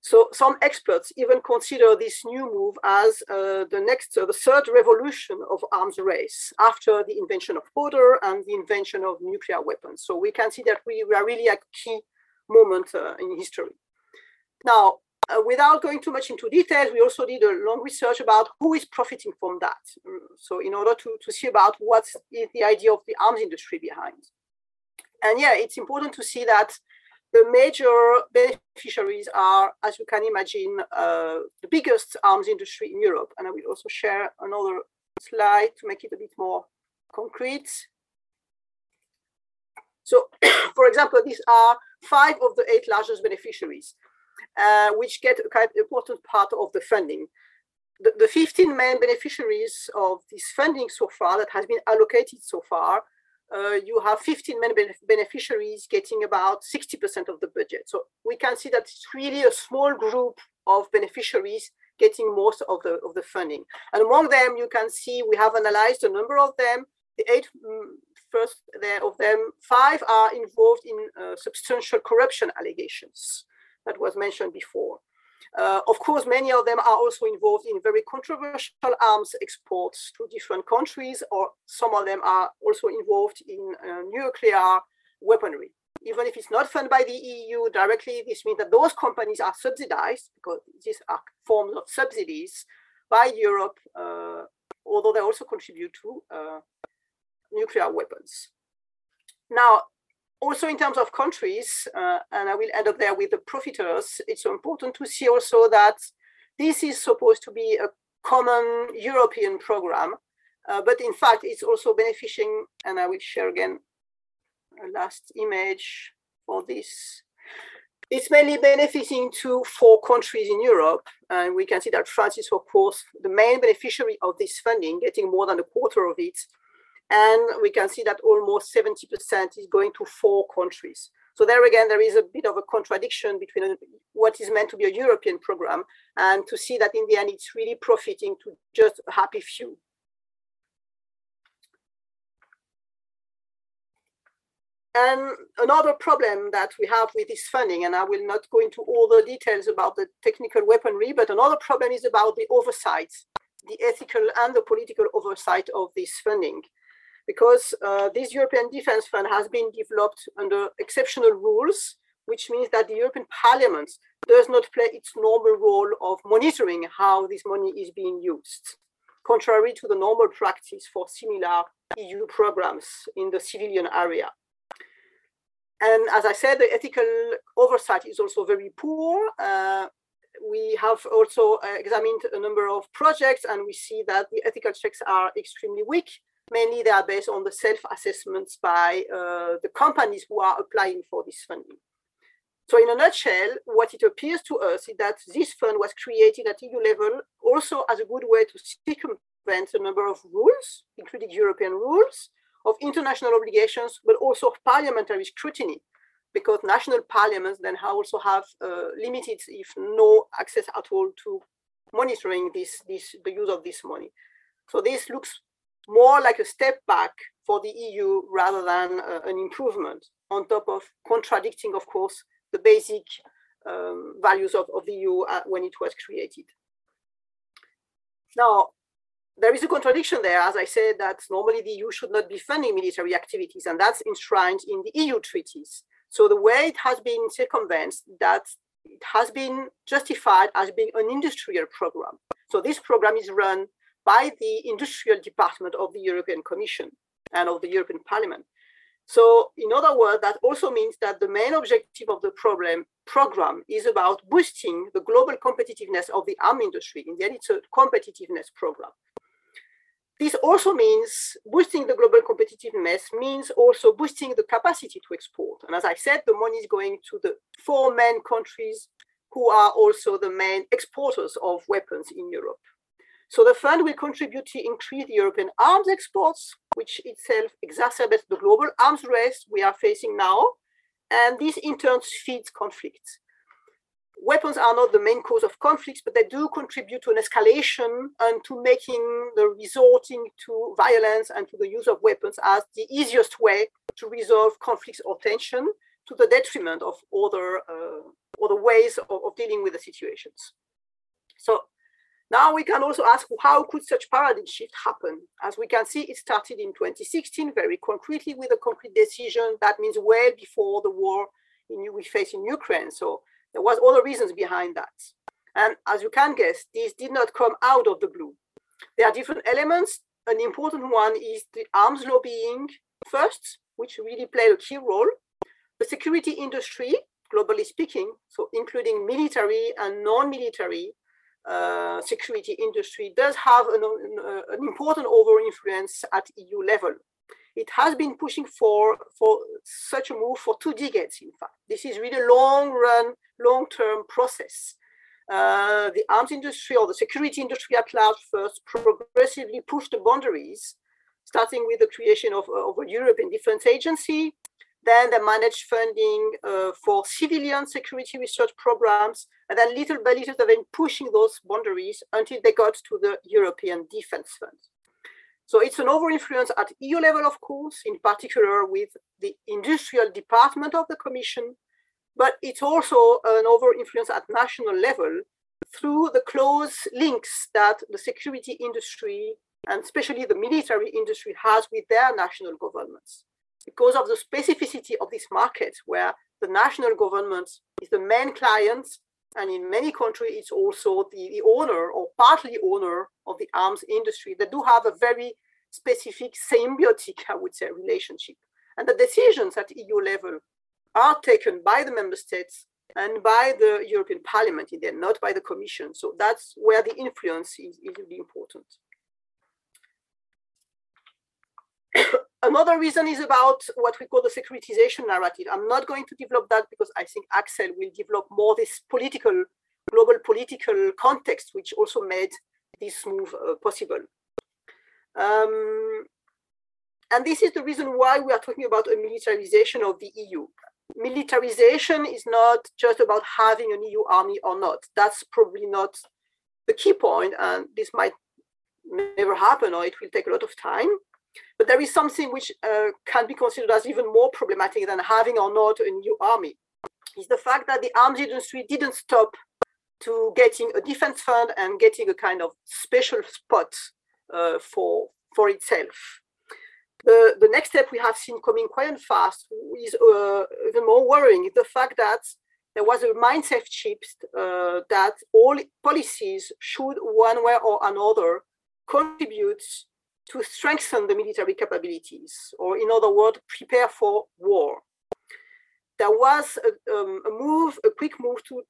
So some experts even consider this new move as uh, the next, uh, the third revolution of arms race after the invention of powder and the invention of nuclear weapons. So we can see that we, we are really at a key moment uh, in history. Now, uh, without going too much into details, we also did a long research about who is profiting from that. Mm, so in order to, to see about what is the idea of the arms industry behind. And yeah, it's important to see that the major beneficiaries are, as you can imagine, uh, the biggest arms industry in Europe. And I will also share another slide to make it a bit more concrete. So, for example, these are five of the eight largest beneficiaries, uh, which get a kind of important part of the funding. The, the 15 main beneficiaries of this funding so far that has been allocated so far uh, you have 15 main beneficiaries getting about 60% of the budget. So we can see that it's really a small group of beneficiaries getting most of the, of the funding. And among them, you can see we have analyzed a number of them. The eight mm, there of them, five are involved in uh, substantial corruption allegations that was mentioned before. Uh, of course, many of them are also involved in very controversial arms exports to different countries, or some of them are also involved in uh, nuclear weaponry. Even if it's not funded by the EU directly, this means that those companies are subsidized because these are forms of subsidies by Europe, uh, although they also contribute to uh, nuclear weapons. Now, also in terms of countries, uh, and I will end up there with the profiteers, it's important to see also that this is supposed to be a common European program, uh, but in fact, it's also benefiting, and I will share again a last image for this. It's mainly benefiting to four countries in Europe, and we can see that France is, of course, the main beneficiary of this funding, getting more than a quarter of it, and we can see that almost 70% is going to four countries. So there again, there is a bit of a contradiction between uh, what is meant to be a European program and to see that in the end, it's really profiting to just a happy few. And another problem that we have with this funding, and I will not go into all the details about the technical weaponry, but another problem is about the oversight, the ethical and the political oversight of this funding because uh, this European Defence Fund has been developed under exceptional rules, which means that the European Parliament does not play its normal role of monitoring how this money is being used, contrary to the normal practice for similar EU programs in the civilian area. And as I said, the ethical oversight is also very poor. Uh, we have also examined a number of projects and we see that the ethical checks are extremely weak Mainly they are based on the self-assessments by uh, the companies who are applying for this funding. So in a nutshell, what it appears to us is that this fund was created at EU level also as a good way to circumvent a number of rules, including European rules, of international obligations, but also of parliamentary scrutiny, because national parliaments then also have uh, limited, if no access at all to monitoring this, this, the use of this money. So this looks more like a step back for the EU rather than uh, an improvement, on top of contradicting, of course, the basic um, values of, of the EU uh, when it was created. Now, there is a contradiction there, as I said, that normally the EU should not be funding military activities, and that's enshrined in the EU treaties. So the way it has been circumvented, that it has been justified as being an industrial program. So this program is run by the industrial department of the European Commission and of the European Parliament. So in other words, that also means that the main objective of the problem program is about boosting the global competitiveness of the arm industry. In the end, it's a competitiveness program. This also means boosting the global competitiveness means also boosting the capacity to export. And as I said, the money is going to the four main countries who are also the main exporters of weapons in Europe. So the fund will contribute to increase the European arms exports, which itself exacerbates the global arms race we are facing now. And this in turn feeds conflicts. weapons are not the main cause of conflicts, but they do contribute to an escalation and to making the resorting to violence and to the use of weapons as the easiest way to resolve conflicts or tension to the detriment of other, uh, other ways of, of dealing with the situations. So now we can also ask how could such paradigm shift happen? As we can see, it started in 2016 very concretely with a concrete decision that means well before the war in, we face in Ukraine. So there was other reasons behind that. And as you can guess, this did not come out of the blue. There are different elements. An important one is the arms lobbying first, which really played a key role. The security industry, globally speaking, so including military and non-military uh, security industry, does have an, uh, an important over influence at EU level it has been pushing for, for such a move for two decades, in fact. This is really a long run, long term process. Uh, the arms industry or the security industry at large first progressively pushed the boundaries, starting with the creation of, of a European Defense Agency. Then they managed funding uh, for civilian security research programs. And then little by little, they've been pushing those boundaries until they got to the European Defense Fund. So it's an over-influence at EU level, of course, in particular with the industrial department of the Commission, but it's also an over-influence at national level through the close links that the security industry and especially the military industry has with their national governments. Because of the specificity of this market, where the national government is the main client and in many countries it's also the, the owner or partly owner of the arms industry. They do have a very specific symbiotic i would say relationship. And the decisions at eu level are taken by the member states and by the european parliament in there not by the commission. So that's where the influence is, is really important Another reason is about what we call the securitization narrative. I'm not going to develop that because I think Axel will develop more this political, global political context, which also made this move uh, possible. Um, and this is the reason why we are talking about a militarization of the EU. Militarization is not just about having an EU army or not. That's probably not the key point, and this might never happen or it will take a lot of time. But there is something which uh, can be considered as even more problematic than having or not a new army. Is the fact that the arms industry didn't stop to getting a defense fund and getting a kind of special spot uh, for for itself. The, the next step we have seen coming quite fast is uh, even more worrying the fact that there was a mindset shift uh, that all policies should one way or another contribute to strengthen the military capabilities, or in other words, prepare for war. There was a, um, a move, a quick move to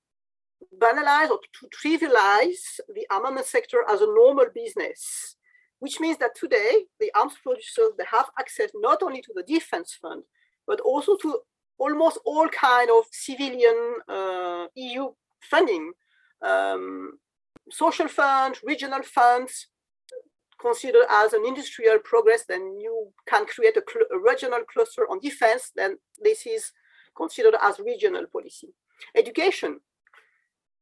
banalize or to trivialize the armament sector as a normal business, which means that today the arms producers they have access not only to the defense fund, but also to almost all kind of civilian uh, EU funding, um, social funds, regional funds, considered as an industrial progress, then you can create a, a, regional cluster on defense, then this is considered as regional policy. Education.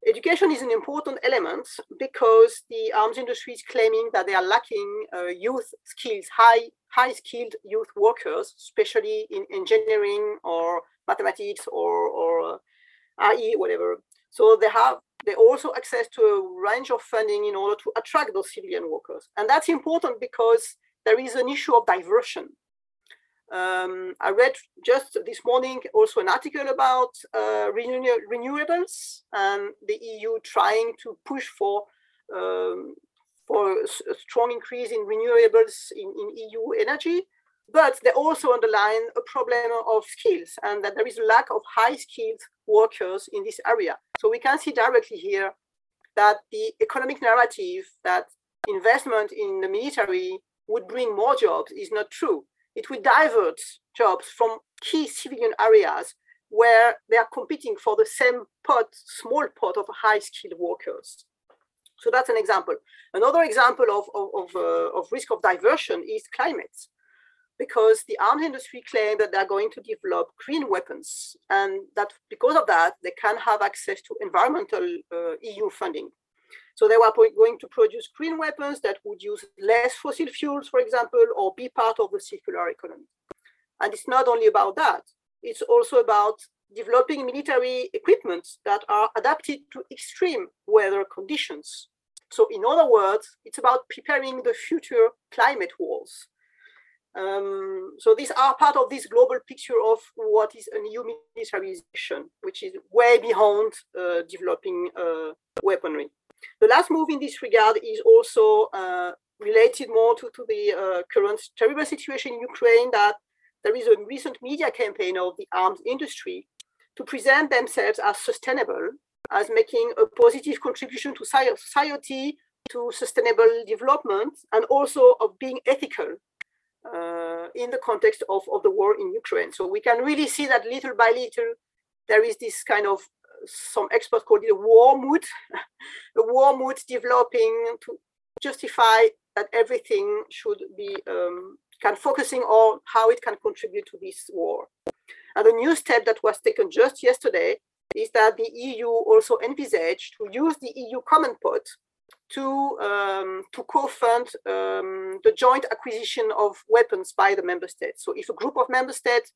Education is an important element because the arms industry is claiming that they are lacking uh, youth skills, high, high skilled youth workers, especially in engineering or mathematics or, or uh, IE, whatever. So they have they also access to a range of funding in order to attract those civilian workers. And that's important because there is an issue of diversion. Um, I read just this morning also an article about uh, renew- renewables and the EU trying to push for um, for a strong increase in renewables in, in EU energy. But they also underline a problem of skills and that there is a lack of high skilled workers in this area. So we can see directly here that the economic narrative that investment in the military would bring more jobs is not true. It would divert jobs from key civilian areas where they are competing for the same pot, small pot of high skilled workers. So that's an example. Another example of, of, of, uh, of risk of diversion is climate. Because the arms industry claim that they're going to develop green weapons and that because of that, they can have access to environmental uh, EU funding. So they were going to produce green weapons that would use less fossil fuels, for example, or be part of the circular economy. And it's not only about that, it's also about developing military equipment that are adapted to extreme weather conditions. So in other words, it's about preparing the future climate wars. Um, so these are part of this global picture of what is an EU militarization, which is way beyond uh, developing uh, weaponry. The last move in this regard is also uh, related more to, to the uh, current terrible situation in Ukraine that there is a recent media campaign of the arms industry to present themselves as sustainable, as making a positive contribution to society, to sustainable development, and also of being ethical uh, in the context of, of the war in Ukraine. So we can really see that little by little, there is this kind of, some experts call it a war mood, a war mood developing to justify that everything should be um, kind of focusing on how it can contribute to this war. And a new step that was taken just yesterday is that the EU also envisaged to use the EU common pot to, um, to co-fund um, the joint acquisition of weapons by the member states. So if a group of member states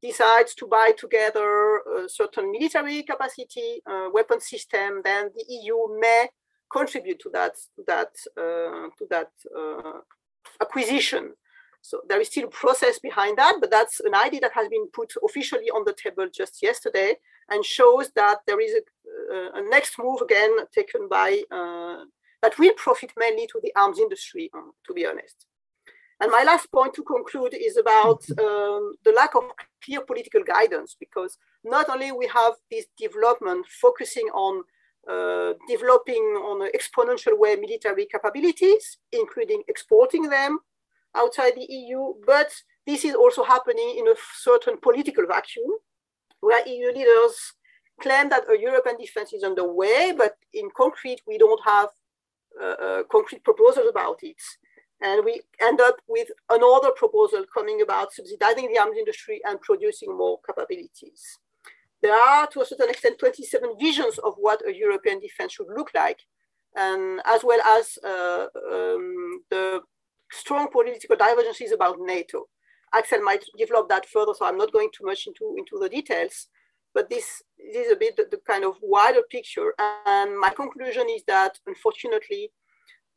decides to buy together a certain military capacity, uh, weapon system, then the EU may contribute to that, to that, uh, to that uh, acquisition. So there is still a process behind that, but that's an idea that has been put officially on the table just yesterday and shows that there is a, a next move again taken by uh, that will profit mainly to the arms industry, uh, to be honest. And my last point to conclude is about um, the lack of clear political guidance, because not only we have this development focusing on uh, developing on an exponential way military capabilities, including exporting them, outside the EU, but this is also happening in a certain political vacuum where EU leaders claim that a European defense is underway, but in concrete, we don't have uh, uh, concrete proposals about it. And we end up with another proposal coming about subsidizing the arms industry and producing more capabilities. There are, to a certain extent, 27 visions of what a European defense should look like, and as well as uh, um, the strong political divergences about NATO. Axel might develop that further, so I'm not going too much into, into the details. But this, this is a bit the, the kind of wider picture. And my conclusion is that, unfortunately,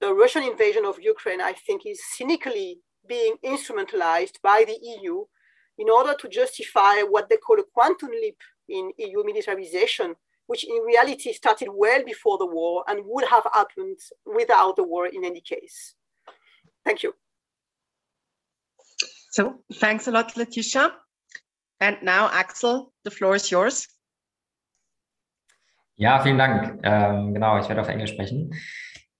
the Russian invasion of Ukraine, I think, is cynically being instrumentalized by the EU in order to justify what they call a quantum leap in EU militarization, which in reality started well before the war and would have happened without the war in any case. Thank you. So thanks a lot, Letitia. And now, Axel, the floor is yours. Ja, vielen Dank. Ähm, genau, ich werde auf Englisch sprechen.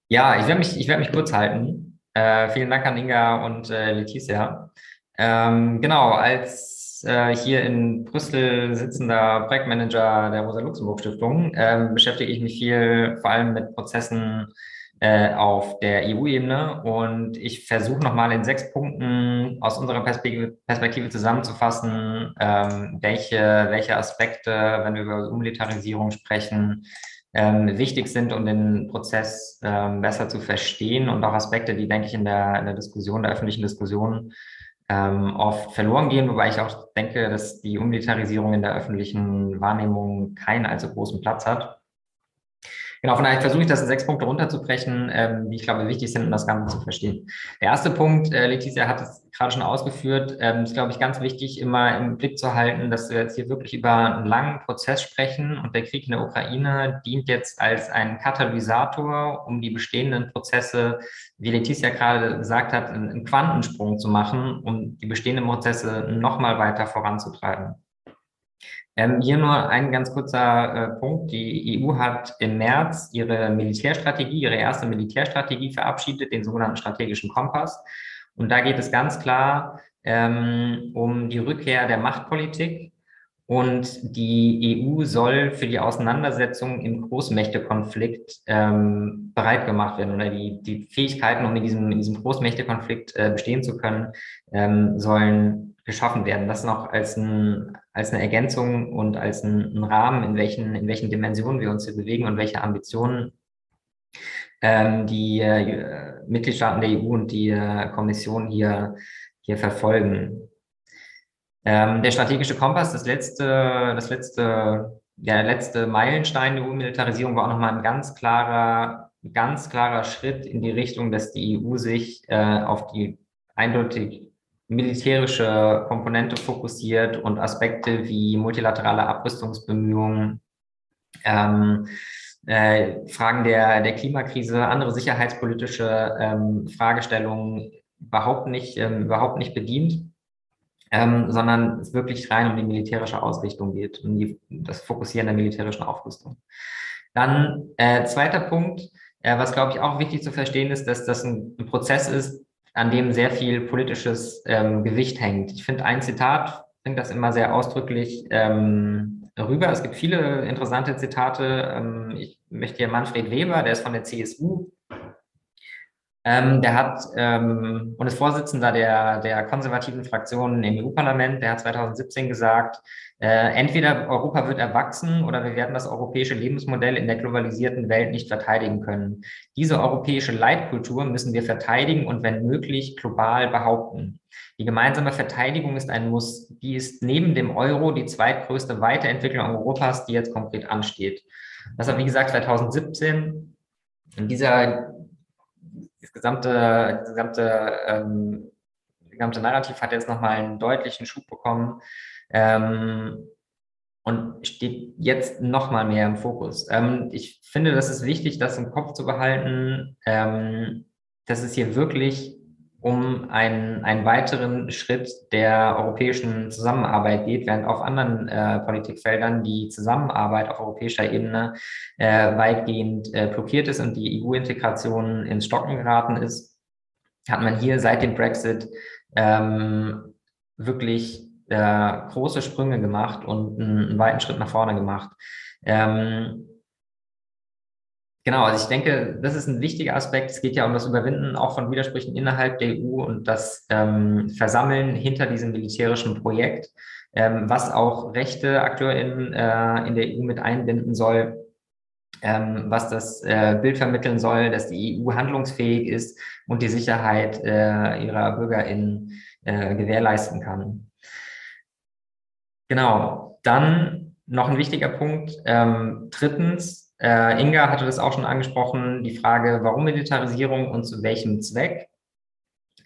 Ja, ich werde mich, ich werde mich kurz halten. Äh, vielen Dank an Inga und äh, Leticia. Ähm, genau, als äh, hier in Brüssel sitzender Projektmanager der Rosa-Luxemburg-Stiftung ähm, beschäftige ich mich viel vor allem mit Prozessen äh, auf der EU-Ebene. Und ich versuche nochmal in sechs Punkten aus unserer Perspektive, Perspektive zusammenzufassen, ähm, welche, welche Aspekte, wenn wir über Umilitarisierung sprechen, ähm, wichtig sind, um den Prozess ähm, besser zu verstehen und auch Aspekte, die, denke ich, in der, in der Diskussion, der öffentlichen Diskussion ähm, oft verloren gehen, wobei ich auch denke, dass die Umilitarisierung in der öffentlichen Wahrnehmung keinen allzu großen Platz hat. Genau, von daher versuche ich das in sechs Punkte runterzubrechen, ähm, die ich glaube wichtig sind, um das Ganze zu verstehen. Der erste Punkt, äh, Letizia hat es gerade schon ausgeführt, ähm, ist, glaube ich, ganz wichtig, immer im Blick zu halten, dass wir jetzt hier wirklich über einen langen Prozess sprechen und der Krieg in der Ukraine dient jetzt als ein Katalysator, um die bestehenden Prozesse, wie Letizia gerade gesagt hat, einen Quantensprung zu machen, um die bestehenden Prozesse nochmal weiter voranzutreiben. Ähm, hier nur ein ganz kurzer äh, Punkt. Die EU hat im März ihre Militärstrategie, ihre erste Militärstrategie verabschiedet, den sogenannten strategischen Kompass. Und da geht es ganz klar ähm, um die Rückkehr der Machtpolitik und die EU soll für die Auseinandersetzung im Großmächtekonflikt ähm, bereit gemacht werden oder die, die Fähigkeiten, um in diesem, in diesem Großmächtekonflikt äh, bestehen zu können, ähm, sollen geschaffen werden. Das noch als, ein, als eine Ergänzung und als ein, ein Rahmen, in welchen, in welchen Dimensionen wir uns hier bewegen und welche Ambitionen ähm, die äh, Mitgliedstaaten der EU und die äh, Kommission hier, hier verfolgen. Ähm, der strategische Kompass, das letzte, das letzte, der letzte Meilenstein der EU-Militarisierung war auch nochmal ein ganz klarer, ganz klarer Schritt in die Richtung, dass die EU sich äh, auf die eindeutig militärische Komponente fokussiert und Aspekte wie multilaterale Abrüstungsbemühungen, ähm, äh, Fragen der, der Klimakrise, andere sicherheitspolitische ähm, Fragestellungen überhaupt nicht, ähm, überhaupt nicht bedient ähm, sondern es wirklich rein um die militärische Ausrichtung geht, um die, das Fokussieren der militärischen Aufrüstung. Dann äh, zweiter Punkt, äh, was glaube ich auch wichtig zu verstehen ist, dass das ein, ein Prozess ist, an dem sehr viel politisches ähm, Gewicht hängt. Ich finde ein Zitat bringt das immer sehr ausdrücklich ähm, rüber. Es gibt viele interessante Zitate. Ähm, ich möchte hier Manfred Weber, der ist von der CSU, ähm, der hat ähm, und ist Vorsitzender der, der konservativen Fraktionen im EU-Parlament. Der hat 2017 gesagt, äh, entweder Europa wird erwachsen oder wir werden das europäische Lebensmodell in der globalisierten Welt nicht verteidigen können. Diese europäische Leitkultur müssen wir verteidigen und wenn möglich global behaupten. Die gemeinsame Verteidigung ist ein Muss. Die ist neben dem Euro die zweitgrößte Weiterentwicklung Europas, die jetzt konkret ansteht. Das war, wie gesagt, 2017. In dieser das gesamte, das gesamte, ähm, gesamte Narrativ hat jetzt nochmal einen deutlichen Schub bekommen ähm, und steht jetzt nochmal mehr im Fokus. Ähm, ich finde, das ist wichtig, das im Kopf zu behalten, ähm, dass es hier wirklich um einen, einen weiteren Schritt der europäischen Zusammenarbeit geht, während auf anderen äh, Politikfeldern die Zusammenarbeit auf europäischer Ebene äh, weitgehend äh, blockiert ist und die EU-Integration ins Stocken geraten ist, hat man hier seit dem Brexit ähm, wirklich äh, große Sprünge gemacht und einen, einen, weiten Schritt nach vorne gemacht. Ähm, Genau, also ich denke, das ist ein wichtiger Aspekt. Es geht ja um das Überwinden auch von Widersprüchen innerhalb der EU und das ähm, Versammeln hinter diesem militärischen Projekt, ähm, was auch rechte AkteurInnen äh, in der EU mit einbinden soll, ähm, was das äh, Bild vermitteln soll, dass die EU handlungsfähig ist und die Sicherheit äh, ihrer BürgerInnen äh, gewährleisten kann. Genau, dann noch ein wichtiger Punkt. Ähm, drittens, äh, Inga hatte das auch schon angesprochen, die Frage, warum Militarisierung und zu welchem Zweck.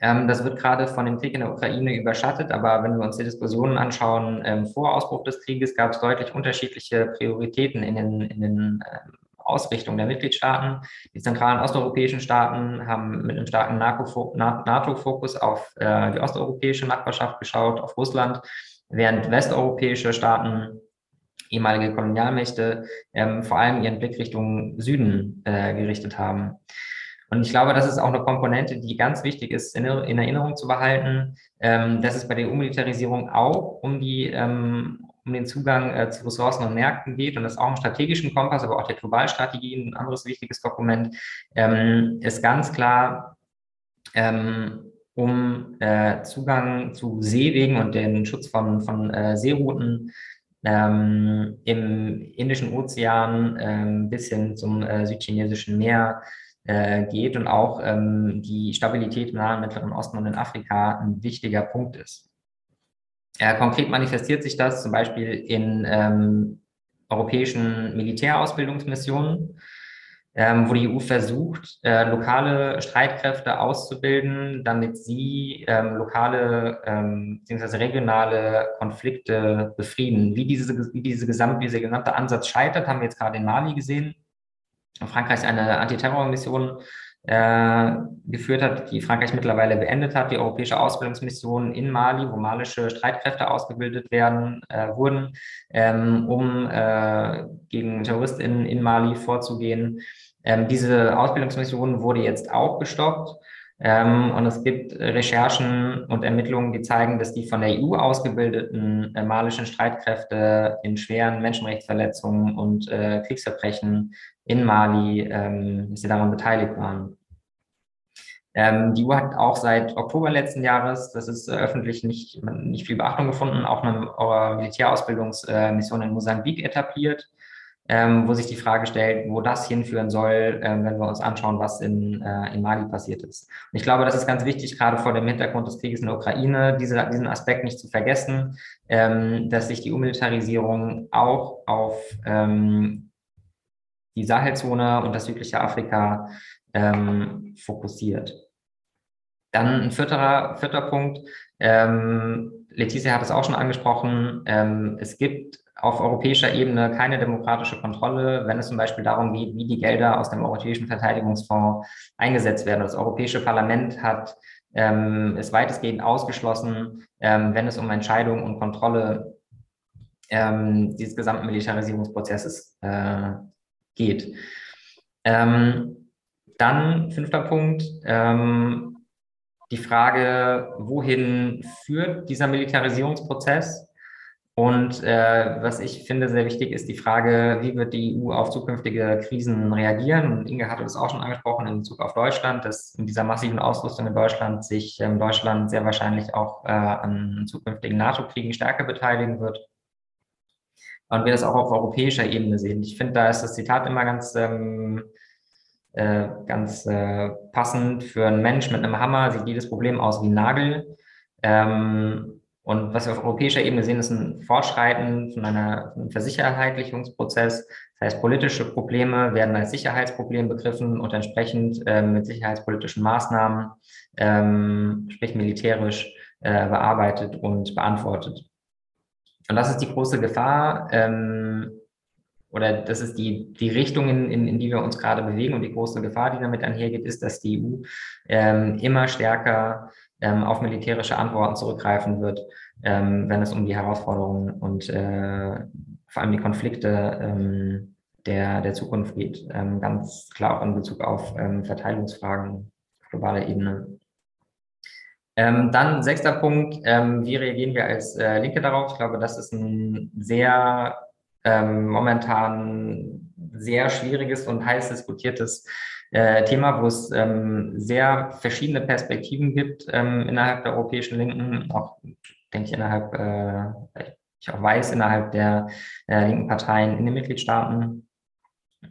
Ähm, das wird gerade von dem Krieg in der Ukraine überschattet, aber wenn wir uns die Diskussionen anschauen, ähm, vor Ausbruch des Krieges gab es deutlich unterschiedliche Prioritäten in den, in den ähm, Ausrichtungen der Mitgliedstaaten. Die zentralen osteuropäischen Staaten haben mit einem starken NATO-Fokus auf äh, die osteuropäische Nachbarschaft geschaut, auf Russland, während westeuropäische Staaten ehemalige Kolonialmächte ähm, vor allem ihren Blick Richtung Süden äh, gerichtet haben. Und ich glaube, das ist auch eine Komponente, die ganz wichtig ist, in, in Erinnerung zu behalten, ähm, dass es bei der Umilitarisierung auch um die ähm, um den Zugang äh, zu Ressourcen und Märkten geht und das auch im strategischen Kompass, aber auch der Globalstrategie, ein anderes wichtiges Dokument, ähm, ist ganz klar ähm, um äh, Zugang zu Seewegen und den Schutz von, von äh, Seerouten ähm, im Indischen Ozean ähm, bis hin zum äh, südchinesischen Meer äh, geht und auch ähm, die Stabilität im Nahen Mittleren Osten und in Afrika ein wichtiger Punkt ist. Äh, konkret manifestiert sich das zum Beispiel in ähm, europäischen Militärausbildungsmissionen ähm, wo die EU versucht, äh, lokale Streitkräfte auszubilden, damit sie ähm, lokale ähm, bzw. regionale Konflikte befrieden. Wie, diese, wie, diese gesamte, dieser gesamte Ansatz scheitert, haben wir jetzt gerade in Mali gesehen. Frankreich eine Antiterrormission äh, geführt hat, die Frankreich mittlerweile beendet hat, die europäische Ausbildungsmission in Mali, wo malische Streitkräfte ausgebildet werden, äh, wurden, ähm, um äh, gegen TerroristInnen in Mali vorzugehen. Ähm, diese Ausbildungsmission wurde jetzt auch gestoppt. Ähm, und es gibt Recherchen und Ermittlungen, die zeigen, dass die von der EU ausgebildeten äh, malischen Streitkräfte in schweren Menschenrechtsverletzungen und äh, Kriegsverbrechen in Mali, ähm, dass sie daran beteiligt waren. Ähm, die EU hat auch seit Oktober letzten Jahres, das ist äh, öffentlich nicht, nicht viel Beachtung gefunden, auch eine äh, Militärausbildungsmission in Mosambik etabliert ähm, wo sich die Frage stellt, wo das hinführen soll, ähm, wenn wir uns anschauen, was in, äh, in Mali passiert ist. Und ich glaube, das ist ganz wichtig, gerade vor dem Hintergrund des Krieges in der Ukraine, diese, diesen Aspekt nicht zu vergessen, ähm, dass sich die Umilitarisierung auch auf ähm, die Sahelzone und das südliche Afrika ähm, fokussiert. Dann ein vierter, vierter Punkt. Ähm, Letizia hat es auch schon angesprochen. Es gibt auf europäischer Ebene keine demokratische Kontrolle, wenn es zum Beispiel darum geht, wie die Gelder aus dem Europäischen Verteidigungsfonds eingesetzt werden. Das Europäische Parlament hat ähm, ist weitestgehend ausgeschlossen, ähm, wenn es um Entscheidungen und Kontrolle ähm, dieses gesamten Militarisierungsprozesses äh, geht. Ähm, dann fünfter Punkt, ähm, die Frage, wohin führt dieser Militarisierungsprozess? Und äh, was ich finde sehr wichtig ist die Frage, wie wird die EU auf zukünftige Krisen reagieren? Und Inge hatte das auch schon angesprochen in Bezug auf Deutschland, dass in dieser massiven Ausrüstung in Deutschland sich ähm, Deutschland sehr wahrscheinlich auch äh, an zukünftigen NATO-Kriegen stärker beteiligen wird. Und wir das auch auf europäischer Ebene sehen. Ich finde, da ist das Zitat immer ganz, ähm, äh, ganz äh, passend. Für einen Mensch mit einem Hammer sieht jedes Problem aus wie ein Nagel. Ähm, und was wir auf europäischer Ebene sehen, ist ein Fortschreiten von einer, einem Versicherheitlichungsprozess. Das heißt, politische Probleme werden als Sicherheitsproblem begriffen und entsprechend äh, mit sicherheitspolitischen Maßnahmen, ähm, sprich militärisch, äh, bearbeitet und beantwortet. Und das ist die große Gefahr, ähm, oder das ist die, die Richtung, in, in, in die wir uns gerade bewegen. Und die große Gefahr, die damit einhergeht, ist, dass die EU ähm, immer stärker ähm, auf militärische Antworten zurückgreifen wird, ähm, wenn es um die Herausforderungen und äh, vor allem die Konflikte ähm, der, der Zukunft geht. Ähm, ganz klar auch in Bezug auf ähm, Verteilungsfragen auf globaler Ebene. Ähm, dann sechster Punkt, wie reagieren wir als äh, Linke darauf? Ich glaube, das ist ein sehr momentan sehr schwieriges und heiß diskutiertes äh, Thema, wo es ähm, sehr verschiedene Perspektiven gibt ähm, innerhalb der europäischen Linken, auch, denke ich, innerhalb, äh, ich auch weiß, innerhalb der äh, linken Parteien in den Mitgliedstaaten.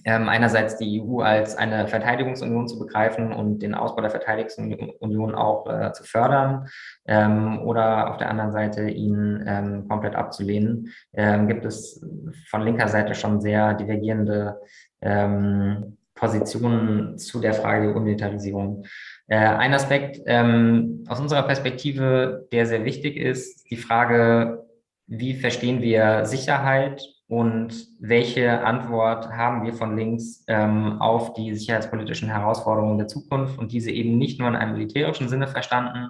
Ähm, einerseits die EU als eine Verteidigungsunion zu begreifen und den Ausbau der Verteidigungsunion auch äh, zu fördern ähm, oder auf der anderen Seite ihn ähm, komplett abzulehnen, ähm, gibt es von linker Seite schon sehr divergierende ähm, Positionen zu der Frage der Umilitarisierung. Äh, ein Aspekt ähm, aus unserer Perspektive, der sehr wichtig ist, die Frage, wie verstehen wir Sicherheit und welche Antwort haben wir von links ähm, auf die sicherheitspolitischen Herausforderungen der Zukunft und diese eben nicht nur in einem militärischen Sinne verstanden,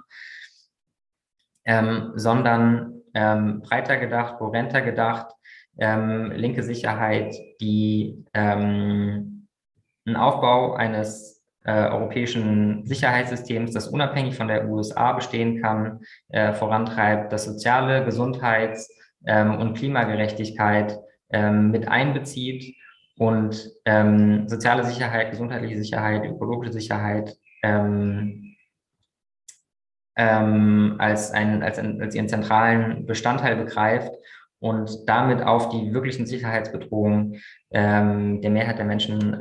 ähm, sondern ähm, breiter gedacht, kohärenter gedacht, ähm, linke Sicherheit, die ähm, einen Aufbau eines äh, europäischen Sicherheitssystems, das unabhängig von der USA bestehen kann, äh, vorantreibt, das soziale Gesundheits- ähm, und Klimagerechtigkeit ähm, mit einbezieht und ähm, soziale Sicherheit, gesundheitliche Sicherheit, ökologische Sicherheit ähm, ähm, als, ein, als, ein, als ihren zentralen Bestandteil begreift und damit auf die wirklichen Sicherheitsbedrohungen ähm, der Mehrheit der Menschen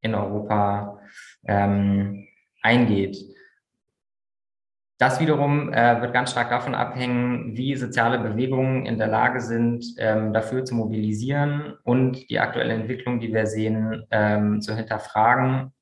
in Europa ähm, eingeht. Das wiederum äh, wird ganz stark davon abhängen, wie soziale Bewegungen in der Lage sind, ähm, dafür zu mobilisieren und die aktuelle Entwicklung, die wir sehen, ähm, zu hinterfragen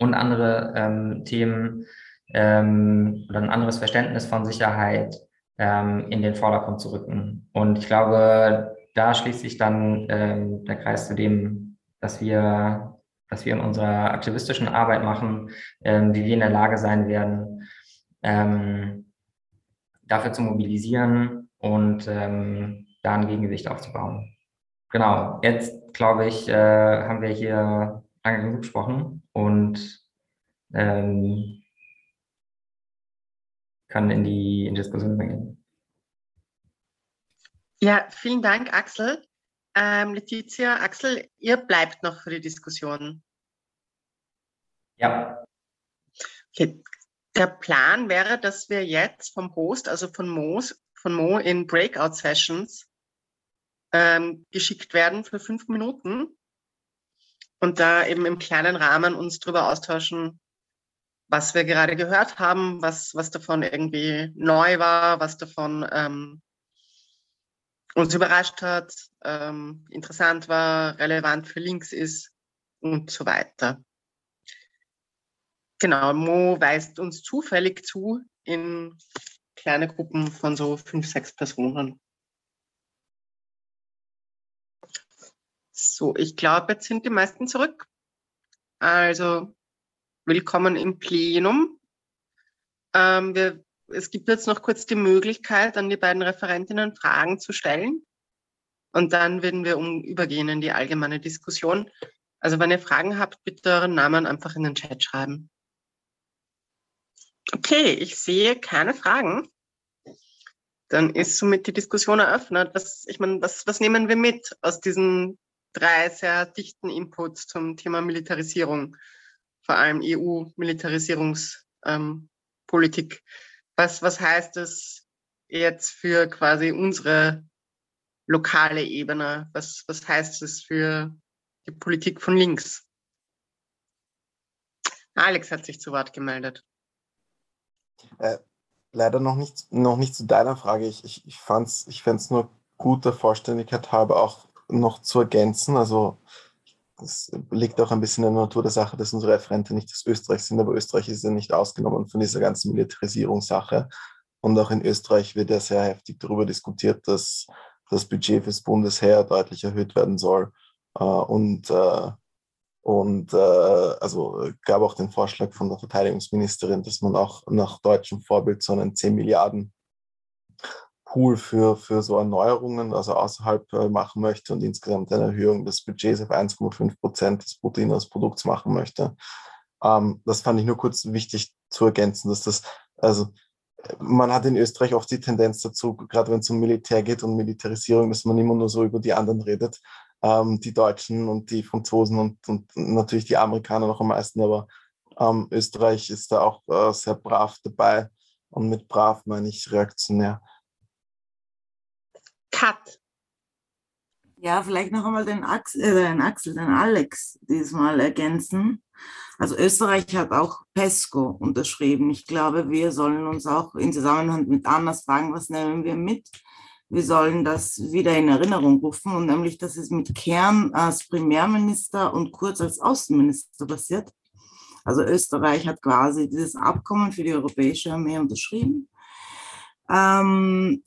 und andere ähm, Themen ähm, oder ein anderes Verständnis von Sicherheit ähm, in den Vordergrund zu rücken. Und ich glaube, da schließt sich dann ähm, der Kreis zu dem, dass wir, dass wir in unserer aktivistischen Arbeit machen, ähm, wie wir in der Lage sein werden, ähm, dafür zu mobilisieren und ähm, da ein Gegengewicht aufzubauen. Genau, jetzt glaube ich, äh, haben wir hier lange genug gesprochen und ähm, kann in die, Diskussion bringen. Ja, vielen Dank, Axel. Ähm, Letizia, Axel, ihr bleibt noch für die Diskussion. Ja. Okay. Der Plan wäre, dass wir jetzt vom Host, also von Mo, von Mo in Breakout-Sessions ähm, geschickt werden für fünf Minuten und da eben im kleinen Rahmen uns darüber austauschen, was wir gerade gehört haben, was, was davon irgendwie neu war, was davon ähm, uns überrascht hat, ähm, interessant war, relevant für Links ist und so weiter. Genau, Mo weist uns zufällig zu in kleine Gruppen von so fünf, sechs Personen. So, ich glaube, jetzt sind die meisten zurück. Also, willkommen im Plenum. Ähm, wir, es gibt jetzt noch kurz die Möglichkeit, an die beiden Referentinnen Fragen zu stellen. Und dann werden wir um, übergehen in die allgemeine Diskussion. Also, wenn ihr Fragen habt, bitte euren Namen einfach in den Chat schreiben. Okay, ich sehe keine Fragen. Dann ist somit die Diskussion eröffnet. Was, ich meine, was, was nehmen wir mit aus diesen drei sehr dichten Inputs zum Thema Militarisierung, vor allem EU-Militarisierungspolitik? Ähm, was, was heißt das jetzt für quasi unsere lokale Ebene? Was, was heißt das für die Politik von links? Alex hat sich zu Wort gemeldet. Äh, leider noch nicht, noch nicht zu deiner Frage. Ich, ich, ich, ich fände es nur gut, der Vollständigkeit halber auch noch zu ergänzen. Also es liegt auch ein bisschen in der Natur der Sache, dass unsere Referente nicht aus Österreich sind, aber Österreich ist ja nicht ausgenommen von dieser ganzen Militarisierungssache. Und auch in Österreich wird ja sehr heftig darüber diskutiert, dass das Budget fürs Bundesheer deutlich erhöht werden soll. Äh, und äh, und äh, also gab auch den Vorschlag von der Verteidigungsministerin, dass man auch nach deutschem Vorbild so einen 10 Milliarden Pool für, für so Erneuerungen, also außerhalb äh, machen möchte und insgesamt eine Erhöhung des Budgets auf 1,5 Prozent des Bruttoinlandsprodukts machen möchte. Ähm, das fand ich nur kurz wichtig zu ergänzen, dass das, also man hat in Österreich oft die Tendenz dazu, gerade wenn es um Militär geht und Militarisierung, dass man immer nur so über die anderen redet ähm, die Deutschen und die Franzosen und, und natürlich die Amerikaner noch am meisten, aber ähm, Österreich ist da auch äh, sehr brav dabei und mit brav meine ich reaktionär. Cut. Ja, vielleicht noch einmal den Axel, äh, den Axel, den Alex diesmal ergänzen. Also Österreich hat auch PESCO unterschrieben. Ich glaube, wir sollen uns auch in Zusammenhang mit Annas fragen, was nehmen wir mit? wir sollen das wieder in Erinnerung rufen und nämlich, dass es mit Kern als Premierminister und Kurz als Außenminister passiert. Also Österreich hat quasi dieses Abkommen für die europäische Armee unterschrieben. Ähm,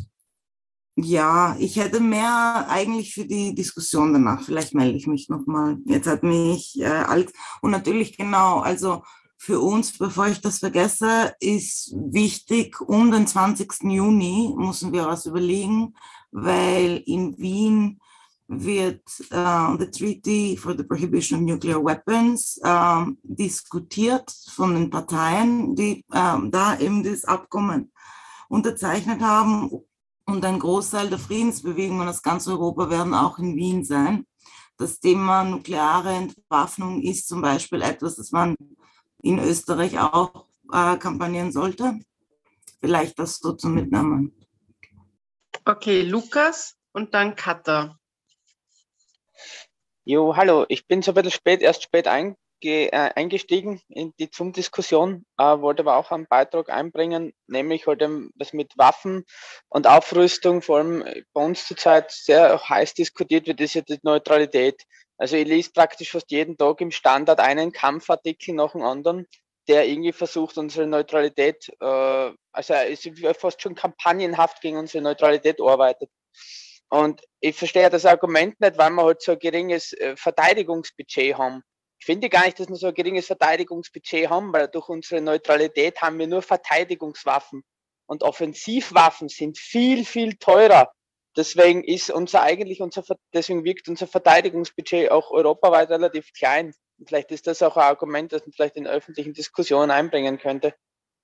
ja, ich hätte mehr eigentlich für die Diskussion danach. Vielleicht melde ich mich nochmal. Jetzt hat mich äh, Alex und natürlich genau, also für uns, bevor ich das vergesse, ist wichtig, um den 20. Juni müssen wir was überlegen, weil in Wien wird uh, the Treaty for the Prohibition of Nuclear Weapons uh, diskutiert von den Parteien, die uh, da eben das Abkommen unterzeichnet haben. Und ein Großteil der Friedensbewegungen aus ganz Europa werden auch in Wien sein. Das Thema nukleare Entwaffnung ist zum Beispiel etwas, das man in Österreich auch äh, kampagnen sollte. Vielleicht das so zu mitnehmen. Okay, Lukas und dann Katha. Jo, hallo, ich bin so ein bisschen spät, erst spät einge, äh, eingestiegen in die Zoom-Diskussion, äh, wollte aber auch einen Beitrag einbringen, nämlich heute was mit Waffen und Aufrüstung, vor allem bei uns zurzeit sehr heiß diskutiert wird, ist ja die Neutralität. Also ich lese praktisch fast jeden Tag im Standard einen Kampfartikel nach dem anderen, der irgendwie versucht, unsere Neutralität, äh, also ist fast schon kampagnenhaft gegen unsere Neutralität arbeitet. Und ich verstehe das Argument nicht, weil wir halt so ein geringes äh, Verteidigungsbudget haben. Ich finde gar nicht, dass wir so ein geringes Verteidigungsbudget haben, weil durch unsere Neutralität haben wir nur Verteidigungswaffen. Und Offensivwaffen sind viel, viel teurer Deswegen ist unser eigentlich unser, deswegen wirkt unser Verteidigungsbudget auch europaweit relativ klein. Vielleicht ist das auch ein Argument, das man vielleicht in öffentlichen Diskussionen einbringen könnte.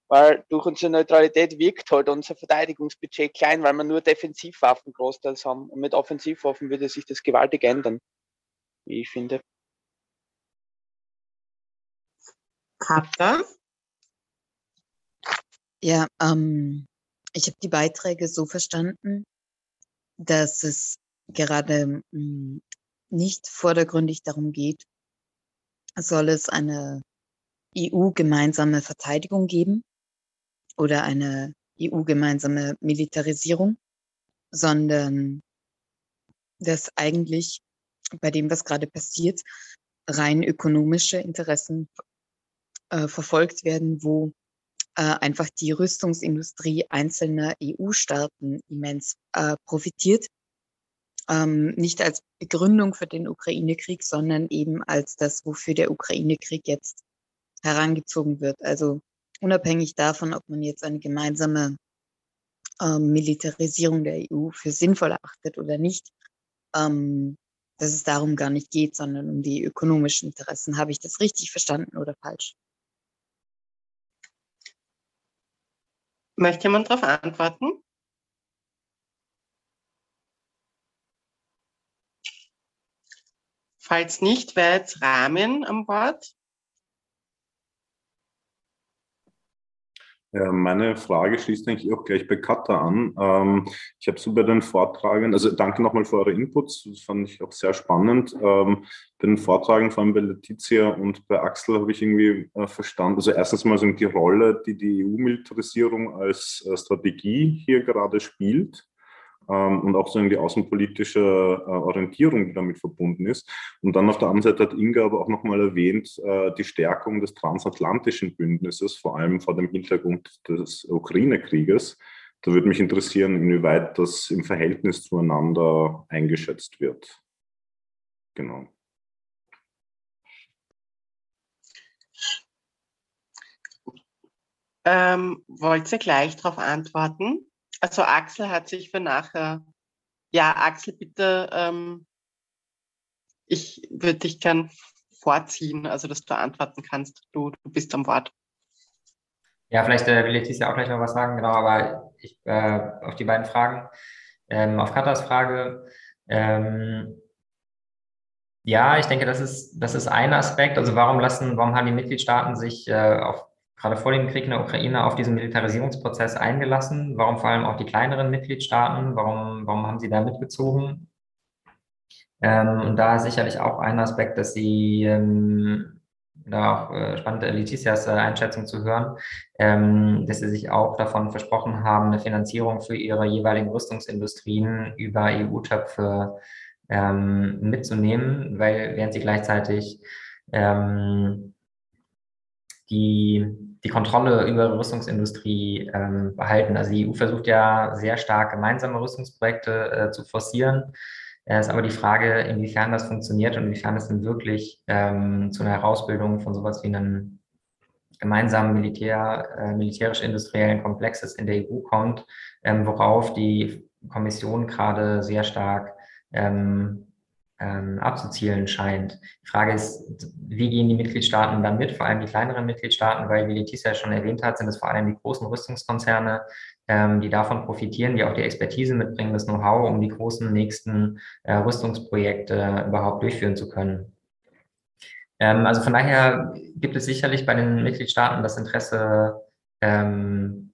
Weil durch unsere Neutralität wirkt halt unser Verteidigungsbudget klein, weil wir nur Defensivwaffen großteils haben. Und mit Offensivwaffen würde sich das gewaltig ändern, wie ich finde. Katja? Ja, ähm, ich habe die Beiträge so verstanden, dass es gerade mh, hm, nicht vordergründig darum geht, soll es eine EU-gemeinsame Verteidigung geben oder eine EU-gemeinsame Militarisierung, sondern dass eigentlich bei dem, was gerade passiert, rein ökonomische Interessen äh, verfolgt werden, wo äh, einfach die Rüstungsindustrie einzelner EU-Staaten immens äh, profitiert. Ähm, nicht als Begründung für den Ukraine-Krieg, sondern eben als das, wofür der Ukraine-Krieg jetzt herangezogen wird. Also unabhängig davon, ob man jetzt eine gemeinsame ähm, Militarisierung der EU für sinnvoll erachtet oder nicht, ähm, dass es darum gar nicht geht, sondern um die ökonomischen Interessen. Habe ich das richtig verstanden oder falsch? Möchte jemand darauf antworten? Falls nicht, wäre jetzt Rahmen am Wort. Meine Frage schließt eigentlich auch gleich bei Katha an. Ähm, ich habe so bei den Vortragen, also danke nochmal für eure Inputs, das fand ich auch sehr spannend. Ähm, bei den Vortragen, vor allem bei Letizia und bei Axel, habe ich irgendwie äh, verstanden, also erstens mal so die Rolle, die die EU-Militarisierung als äh, Strategie hier gerade spielt und auch so in die außenpolitische äh, Orientierung, die damit verbunden ist. Und dann auf der anderen Seite hat Inga aber auch nochmal erwähnt, äh, die Stärkung des transatlantischen Bündnisses, vor allem vor dem Hintergrund des Ukraine-Krieges. Da würde mich interessieren, inwieweit das im Verhältnis zueinander eingeschätzt wird. Genau. Ähm, wollt ihr gleich darauf antworten? Also Axel hat sich für nachher. Ja, Axel, bitte. Ähm, ich würde dich gern vorziehen, also dass du antworten kannst. Du, du bist am Wort. Ja, vielleicht äh, will Letizia auch gleich noch was sagen, genau, aber ich, äh, auf die beiden Fragen. Ähm, auf Katas Frage. Ähm, ja, ich denke, das ist, das ist ein Aspekt. Also warum lassen, warum haben die Mitgliedstaaten sich äh, auf gerade vor dem Krieg in der Ukraine auf diesen Militarisierungsprozess eingelassen? Warum vor allem auch die kleineren Mitgliedstaaten? Warum, warum haben sie da mitgezogen? Ähm, und da sicherlich auch ein Aspekt, dass sie, ähm, da auch äh, spannend Letitias äh, Einschätzung zu hören, ähm, dass sie sich auch davon versprochen haben, eine Finanzierung für ihre jeweiligen Rüstungsindustrien über EU-Töpfe ähm, mitzunehmen, weil während sie gleichzeitig ähm, die die Kontrolle über die Rüstungsindustrie ähm, behalten. Also die EU versucht ja sehr stark gemeinsame Rüstungsprojekte äh, zu forcieren. Es ist aber die Frage, inwiefern das funktioniert und inwiefern es denn wirklich ähm, zu einer Herausbildung von sowas wie einem gemeinsamen Militär, äh, militärisch-industriellen Komplexes in der EU kommt, ähm, worauf die Kommission gerade sehr stark ähm, ähm, abzuzielen scheint. Die Frage ist, wie gehen die Mitgliedstaaten dann mit, vor allem die kleineren Mitgliedstaaten, weil, wie Letizia schon erwähnt hat, sind es vor allem die großen Rüstungskonzerne, ähm, die davon profitieren, die auch die Expertise mitbringen, das Know-how, um die großen nächsten äh, Rüstungsprojekte überhaupt durchführen zu können. Ähm, also von daher gibt es sicherlich bei den Mitgliedstaaten das Interesse, ähm,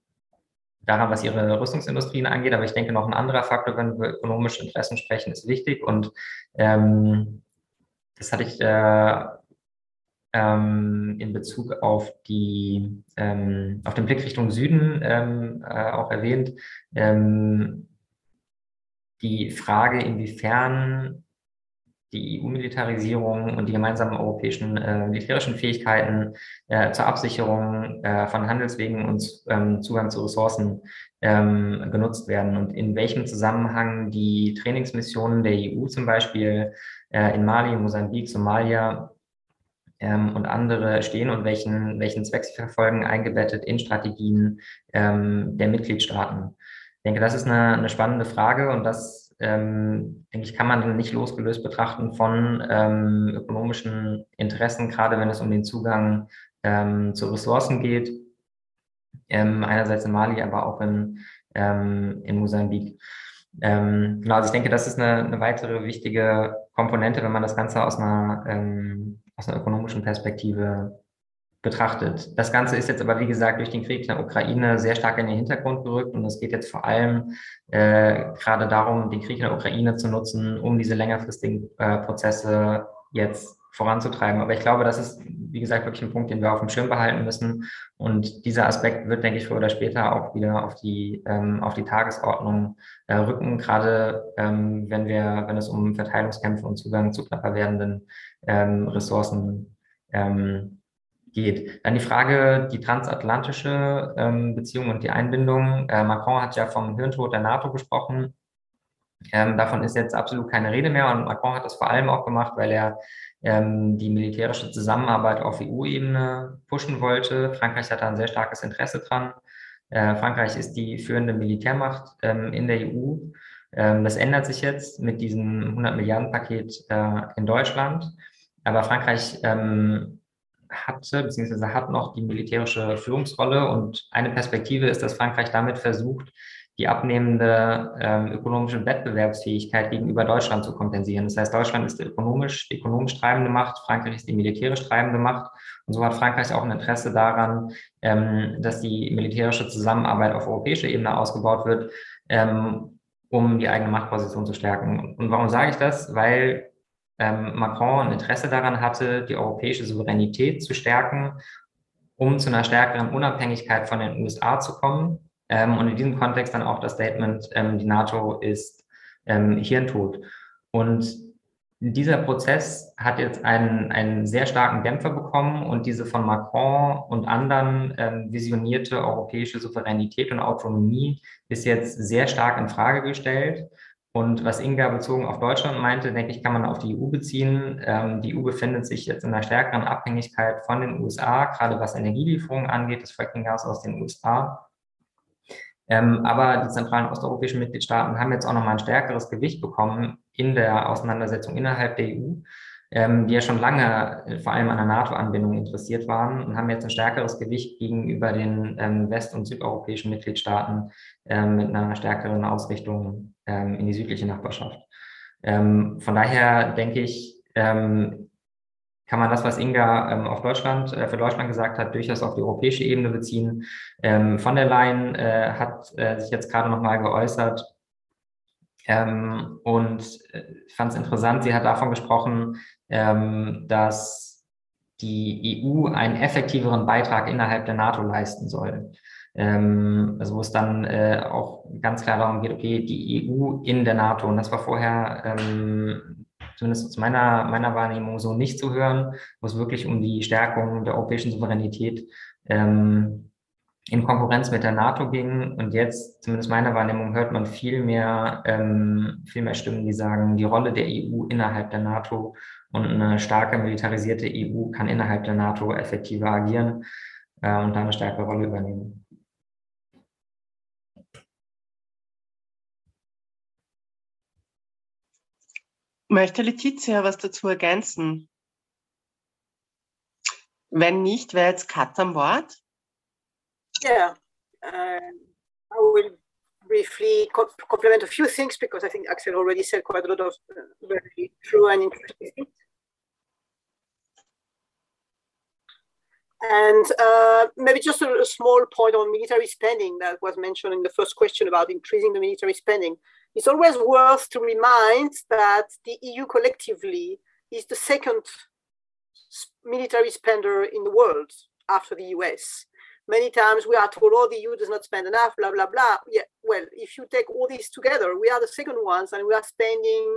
daran, was ihre Rüstungsindustrien angeht. Aber ich denke, noch ein anderer Faktor, wenn wir ökonomische Interessen sprechen, ist wichtig. Und ähm, das hatte ich äh, ähm, in Bezug auf die ähm, auf den Blick Richtung Süden ähm, äh, auch erwähnt. Ähm, die Frage, inwiefern die EU-Militarisierung und die gemeinsamen europäischen äh, militärischen Fähigkeiten äh, zur Absicherung äh, von Handelswegen und ähm, Zugang zu Ressourcen ähm, genutzt werden und in welchem Zusammenhang die Trainingsmissionen der EU zum Beispiel äh, in Mali, Mosambik, Somalia ähm, und andere stehen und welchen, welchen Zweck sie verfolgen, eingebettet in Strategien ähm, der Mitgliedstaaten. Ich denke, das ist eine, eine spannende Frage und das ähm, denke ich, kann man nicht losgelöst betrachten von ähm, ökonomischen Interessen, gerade wenn es um den Zugang ähm, zu Ressourcen geht. Ähm, einerseits in Mali, aber auch in, ähm, in Mosambik. Ähm, genau, also ich denke, das ist eine, eine, weitere wichtige Komponente, wenn man das Ganze aus einer, aus einer ökonomischen Perspektive betrachtet. Das Ganze ist jetzt aber, wie gesagt, durch den Krieg in der Ukraine sehr stark in den Hintergrund gerückt und es geht jetzt vor allem äh, gerade darum, den Krieg in der Ukraine zu nutzen, um diese längerfristigen äh, Prozesse jetzt voranzutreiben. Aber ich glaube, das ist, wie gesagt, wirklich ein Punkt, den wir auf dem Schirm behalten müssen. Und dieser Aspekt wird, denke ich, früher oder später auch wieder auf die, ähm, auf die Tagesordnung äh, rücken, gerade ähm, wenn wir, wenn es um Verteilungskämpfe und Zugang zu knapper werdenden ähm, Ressourcen ähm, geht. Dann die Frage, die transatlantische ähm, Beziehung und die Einbindung. Äh, Macron hat ja vom Hirntod der NATO gesprochen. Ähm, davon ist jetzt absolut keine Rede mehr und Macron hat das vor allem auch gemacht, weil er ähm, die militärische Zusammenarbeit auf EU-Ebene pushen wollte. Frankreich hat da ein sehr starkes Interesse dran. Äh, Frankreich ist die führende Militärmacht ähm, in der EU. Ähm, das ändert sich jetzt mit diesem 100 Milliarden Paket äh, in Deutschland. Aber Frankreich ähm, hatte, beziehungsweise hat noch die militärische Führungsrolle. Und eine Perspektive ist, dass Frankreich damit versucht, die abnehmende ähm, ökonomische Wettbewerbsfähigkeit gegenüber Deutschland zu kompensieren. Das heißt, Deutschland ist die ökonomisch, die ökonomisch treibende Macht, Frankreich ist die militärisch treibende Macht. Und so hat Frankreich auch ein Interesse daran, ähm, dass die militärische Zusammenarbeit auf europäischer Ebene ausgebaut wird, ähm, um die eigene Machtposition zu stärken. Und warum sage ich das? Weil Macron ein Interesse daran hatte, die europäische Souveränität zu stärken, um zu einer stärkeren Unabhängigkeit von den USA zu kommen. Ähm, und in diesem Kontext dann auch das Statement, ähm, die NATO ist ähm, Hirntod. Und dieser Prozess hat jetzt einen, einen sehr starken Dämpfer bekommen und diese von Macron und anderen ähm, visionierte europäische Souveränität und Autonomie ist jetzt sehr stark in Frage gestellt. Und was Inga bezogen auf Deutschland meinte, denke ich, kann man auf die EU beziehen. Ähm, die EU befindet sich jetzt in einer stärkeren Abhängigkeit von den USA, gerade was Energielieferungen angeht, das Fracking-Gas aus den USA. Ähm, aber die zentralen osteuropäischen Mitgliedstaaten haben jetzt auch nochmal ein stärkeres Gewicht bekommen in der Auseinandersetzung innerhalb der EU ähm, die ja schon lange äh, vor allem an der NATO-Anbindung interessiert waren und haben jetzt ein stärkeres Gewicht gegenüber den ähm, west- und südeuropäischen Mitgliedstaaten ähm, mit einer stärkeren Ausrichtung ähm, in die südliche Nachbarschaft. Ähm, von daher denke ich, ähm, kann man das, was Inga auf Deutschland, äh, für Deutschland gesagt hat, durchaus auf die europäische Ebene beziehen. von der Leyen äh, hat äh, sich jetzt gerade nochmal geäußert, ähm, und äh, fand es interessant, sie hat davon gesprochen, ähm, dass die EU einen effektiveren Beitrag innerhalb der NATO leisten soll. Ähm, also wo es dann äh, auch ganz klar darum geht, okay, die EU in der NATO, und das war vorher ähm, zumindest aus meiner, meiner Wahrnehmung so nicht zu hören, wo es wirklich um die Stärkung der europäischen Souveränität ähm, in Konkurrenz mit der NATO ging. Und jetzt, zumindest meiner Wahrnehmung, hört man viel mehr, ähm, viel mehr Stimmen, die sagen, die Rolle der EU innerhalb der NATO und eine starke militarisierte EU kann innerhalb der NATO effektiver agieren äh, und da eine stärkere Rolle übernehmen. Möchte Letizia was dazu ergänzen? Wenn nicht, wäre jetzt Kat am Wort. Yeah, uh, I will briefly co complement a few things because I think Axel already said quite a lot of uh, very true and interesting things. And uh, maybe just a, a, small point on military spending that was mentioned in the first question about increasing the military spending. It's always worth to remind that the EU collectively is the second military spender in the world after the US. Many times we are told, oh, the EU does not spend enough, blah, blah, blah. Yeah, well, if you take all these together, we are the second ones and we are spending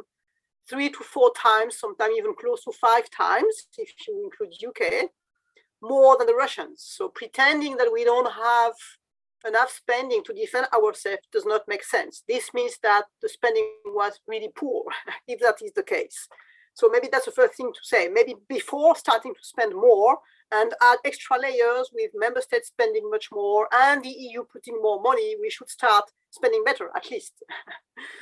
three to four times, sometimes even close to five times, if you include UK, more than the Russians. So pretending that we don't have enough spending to defend ourselves does not make sense. This means that the spending was really poor, if that is the case. So maybe that's the first thing to say. Maybe before starting to spend more and add extra layers with member states spending much more and the EU putting more money, we should start spending better at least.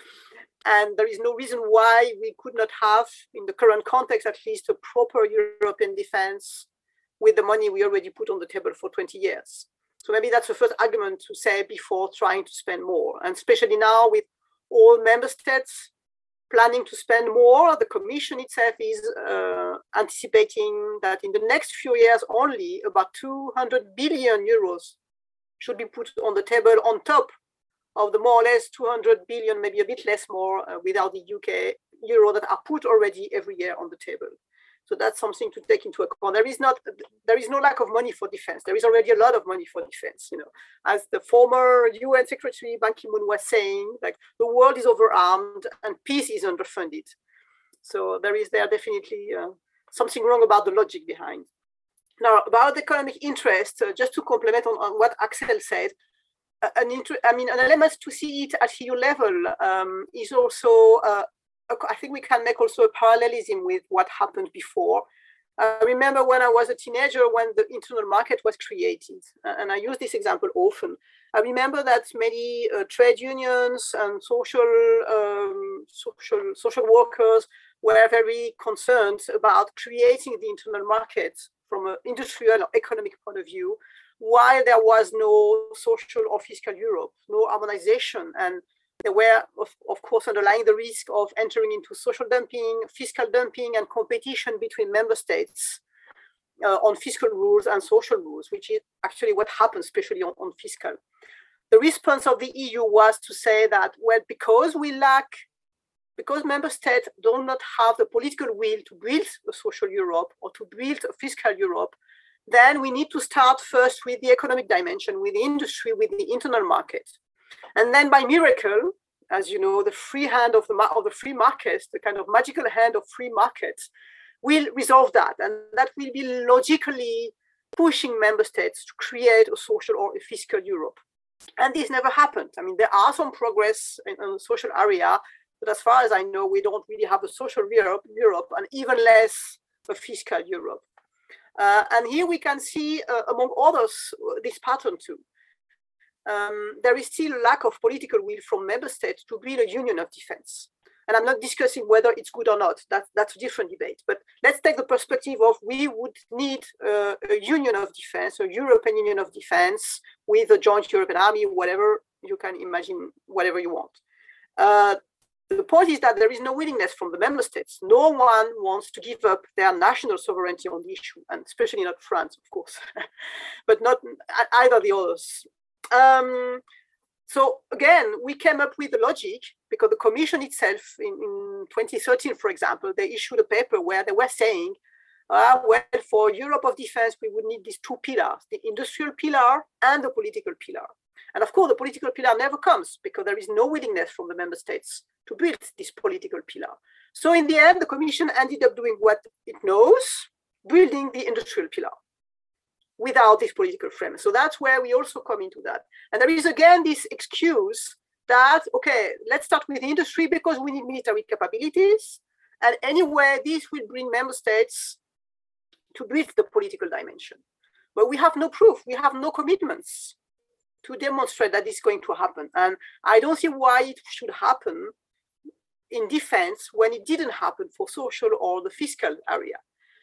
and there is no reason why we could not have, in the current context at least, a proper European defense with the money we already put on the table for 20 years. So maybe that's the first argument to say before trying to spend more. And especially now with all member states planning to spend more, the Commission itself is uh, anticipating that in the next few years only about 200 billion euros should be put on the table on top of the more or less 200 billion, maybe a bit less more uh, without the UK euro that are put already every year on the table. So that's something to take into account. There is not, there is no lack of money for defense. There is already a lot of money for defense. You know, as the former UN Secretary Ban Ki-moon was saying, like the world is overarmed and peace is underfunded. So there is there definitely uh, something wrong about the logic behind. Now about the economic interest, uh, just to complement on, on what Axel said, an inter- I mean, an element to see it at EU level um, is also uh, I think we can make also a parallelism with what happened before. I remember when I was a teenager when the internal market was created, and I use this example often. I remember that many uh, trade unions and social um, social social workers were very concerned about creating the internal market from an industrial or economic point of view, while there was no social or fiscal Europe, no harmonization, and they were, of, of course, underlying the risk of entering into social dumping, fiscal dumping, and competition between member states uh, on fiscal rules and social rules, which is actually what happens, especially on, on fiscal. The response of the EU was to say that, well, because we lack, because member states do not have the political will to build a social Europe or to build a fiscal Europe, then we need to start first with the economic dimension, with the industry, with the internal market. And then by miracle, as you know, the free hand of the, of the free markets, the kind of magical hand of free markets, will resolve that. And that will be logically pushing member states to create a social or a fiscal Europe. And this never happened. I mean, there are some progress in, in the social area, but as far as I know, we don't really have a social Europe, Europe and even less a fiscal Europe. Uh, and here we can see, uh, among others, this pattern too um, there is still a lack of political will from member states to build a union of defense. And I'm not discussing whether it's good or not. That, that's a different debate. But let's take the perspective of we would need uh, a union of defense, a European Union of defense with a joint European army, whatever you can imagine, whatever you want. Uh, the point is that there is no willingness from the member states. No one wants to give up their national sovereignty on the issue, and especially not France, of course, but not either the others. Um, so again, we came up with the logic because the commission itself in, in 2013, for example, they issued a paper where they were saying, uh, well, for Europe of defense, we would need these two pillars, the industrial pillar and the political pillar. And of course, the political pillar never comes because there is no willingness from the member states to build this political pillar. So in the end, the commission ended up doing what it knows, building the industrial pillar without this political frame. So that's where we also come into that. And there is again this excuse that, okay, let's start with industry because we need military capabilities. And anyway, this will bring member states to build the political dimension. But we have no proof, we have no commitments to demonstrate that this is going to happen. And I don't see why it should happen in defense when it didn't happen for social or the fiscal area.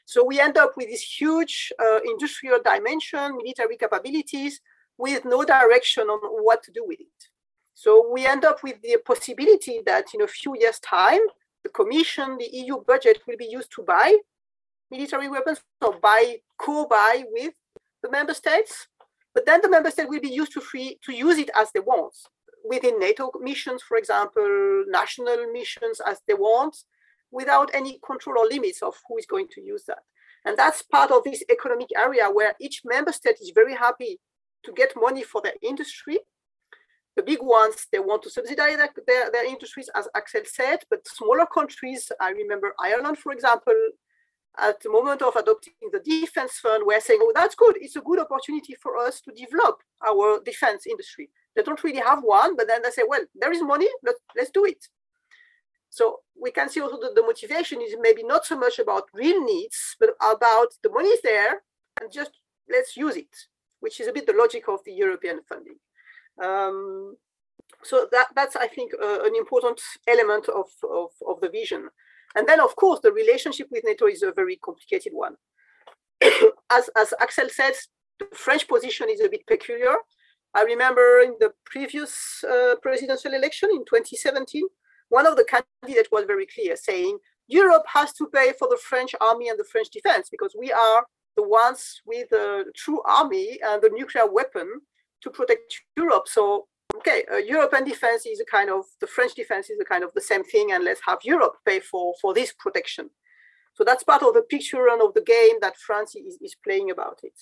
So we end up with this huge uh, industrial dimension, military capabilities, with no direction on what to do with it. So we end up with the possibility that in a few years' time, the Commission, the EU budget will be used to buy military weapons or buy co-buy with the member states. But then the member state will be used to free to use it as they want within NATO missions, for example, national missions as they want, without any control or limits of who is going to use that. And that's part of this economic area where each member state is very happy to get money for their industry. The big ones, they want to subsidize their, their, their industries, as Axel said, but smaller countries, I remember Ireland, for example, at the moment of adopting the defense fund, we're saying, oh, that's good. It's a good opportunity for us to develop our defense industry. They don't really have one, but then they say, well, there is money, let, let's do it. So we can see also that the motivation is maybe not so much about real needs, but about the money is there and just let's use it, which is a bit the logic of the European funding. Um, so that, that's, I think, uh, an important element of, of, of the vision. And then, of course, the relationship with NATO is a very complicated one. as, as Axel says, the French position is a bit peculiar. I remember in the previous uh, presidential election in 2017, one of the candidates was very clear, saying Europe has to pay for the French army and the French defense because we are the ones with the true army and the nuclear weapon to protect Europe. So, okay, uh, European defense is a kind of the French defense is a kind of the same thing, and let's have Europe pay for for this protection. So that's part of the picture and of the game that France is, is playing about it.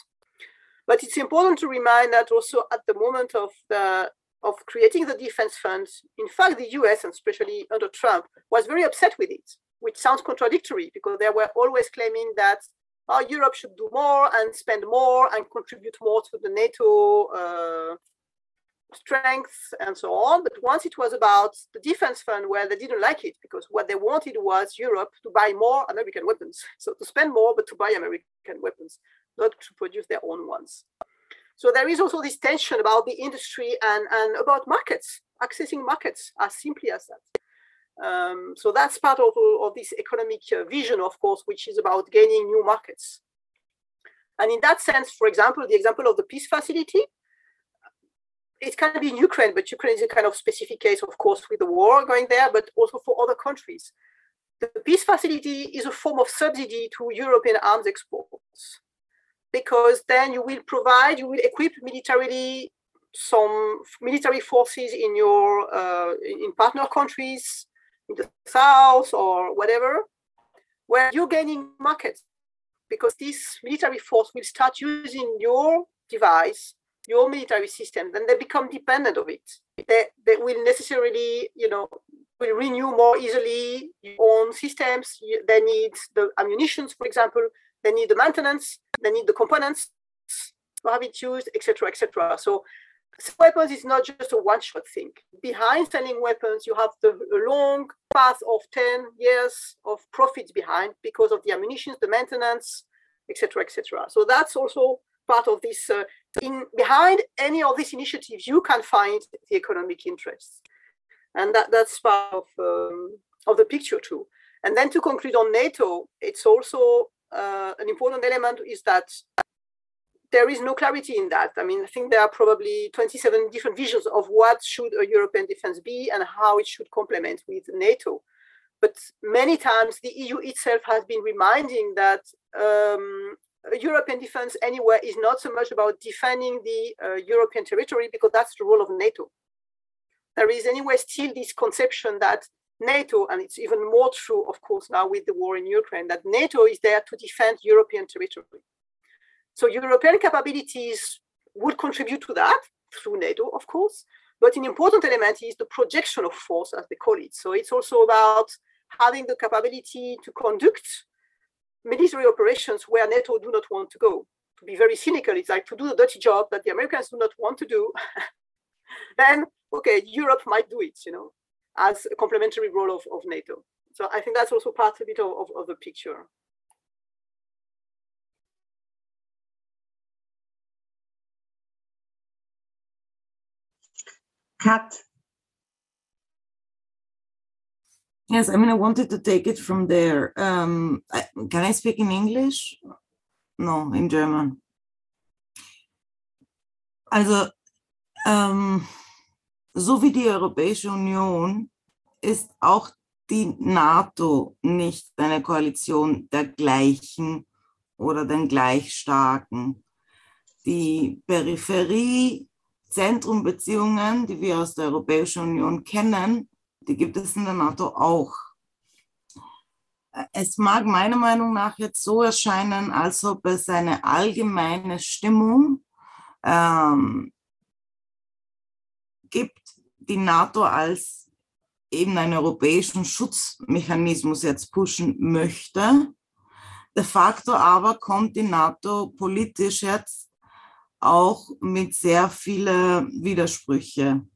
But it's important to remind that also at the moment of the of creating the defense funds, in fact, the US, and especially under Trump, was very upset with it, which sounds contradictory because they were always claiming that oh, Europe should do more and spend more and contribute more to the NATO uh, strength and so on. But once it was about the defense fund, where they didn't like it because what they wanted was Europe to buy more American weapons. So to spend more, but to buy American weapons, not to produce their own ones. So there is also this tension about the industry and, and about markets, accessing markets as simply as that. Um, so that's part of, of this economic uh, vision, of course, which is about gaining new markets. And in that sense, for example, the example of the peace facility, it can be in Ukraine, but Ukraine is a kind of specific case, of course, with the war going there, but also for other countries. The peace facility is a form of subsidy to European arms exports because then you will provide, you will equip militarily some military forces in your uh, in partner countries in the south or whatever, where you're gaining markets because this military force will start using your device, your military system, then they become dependent of it. They, they will necessarily, you know, will renew more easily your own systems. They need the ammunitions, for example, they need the maintenance, they need the components to have it used, etc., etc. So weapons is not just a one-shot thing. Behind selling weapons, you have the long path of 10 years of profits behind because of the ammunition, the maintenance, etc., etc. So that's also part of this. Uh, in behind any of these initiatives, you can find the economic interests, and that, that's part of um, of the picture too. And then to conclude on NATO, it's also uh, an important element is that there is no clarity in that. I mean, I think there are probably 27 different visions of what should a European defense be and how it should complement with NATO. But many times the EU itself has been reminding that um, European defense anywhere is not so much about defending the uh, European territory because that's the role of NATO. There is anyway still this conception that NATO, and it's even more true, of course, now with the war in Ukraine, that NATO is there to defend European territory. So European capabilities would contribute to that through NATO, of course, but an important element is the projection of force, as they call it. So it's also about having the capability to conduct military operations where NATO do not want to go. To be very cynical, it's like to do the dirty job that the Americans do not want to do. then, okay, Europe might do it, you know as a complementary role of, of NATO. So I think that's also part of it of, of, of the picture. Kat. Yes, I mean, I wanted to take it from there. Um, I, can I speak in English? No, in German. Also, um, so wie die Europäische Union ist auch die NATO nicht eine Koalition der Gleichen oder den Gleichstarken. Die Peripherie-Zentrum-Beziehungen, die wir aus der Europäischen Union kennen, die gibt es in der NATO auch. Es mag meiner Meinung nach jetzt so erscheinen, als ob es eine allgemeine Stimmung ähm, gibt, die NATO als eben einen europäischen Schutzmechanismus jetzt pushen möchte. De facto aber kommt die NATO politisch jetzt auch mit sehr vielen Widersprüchen.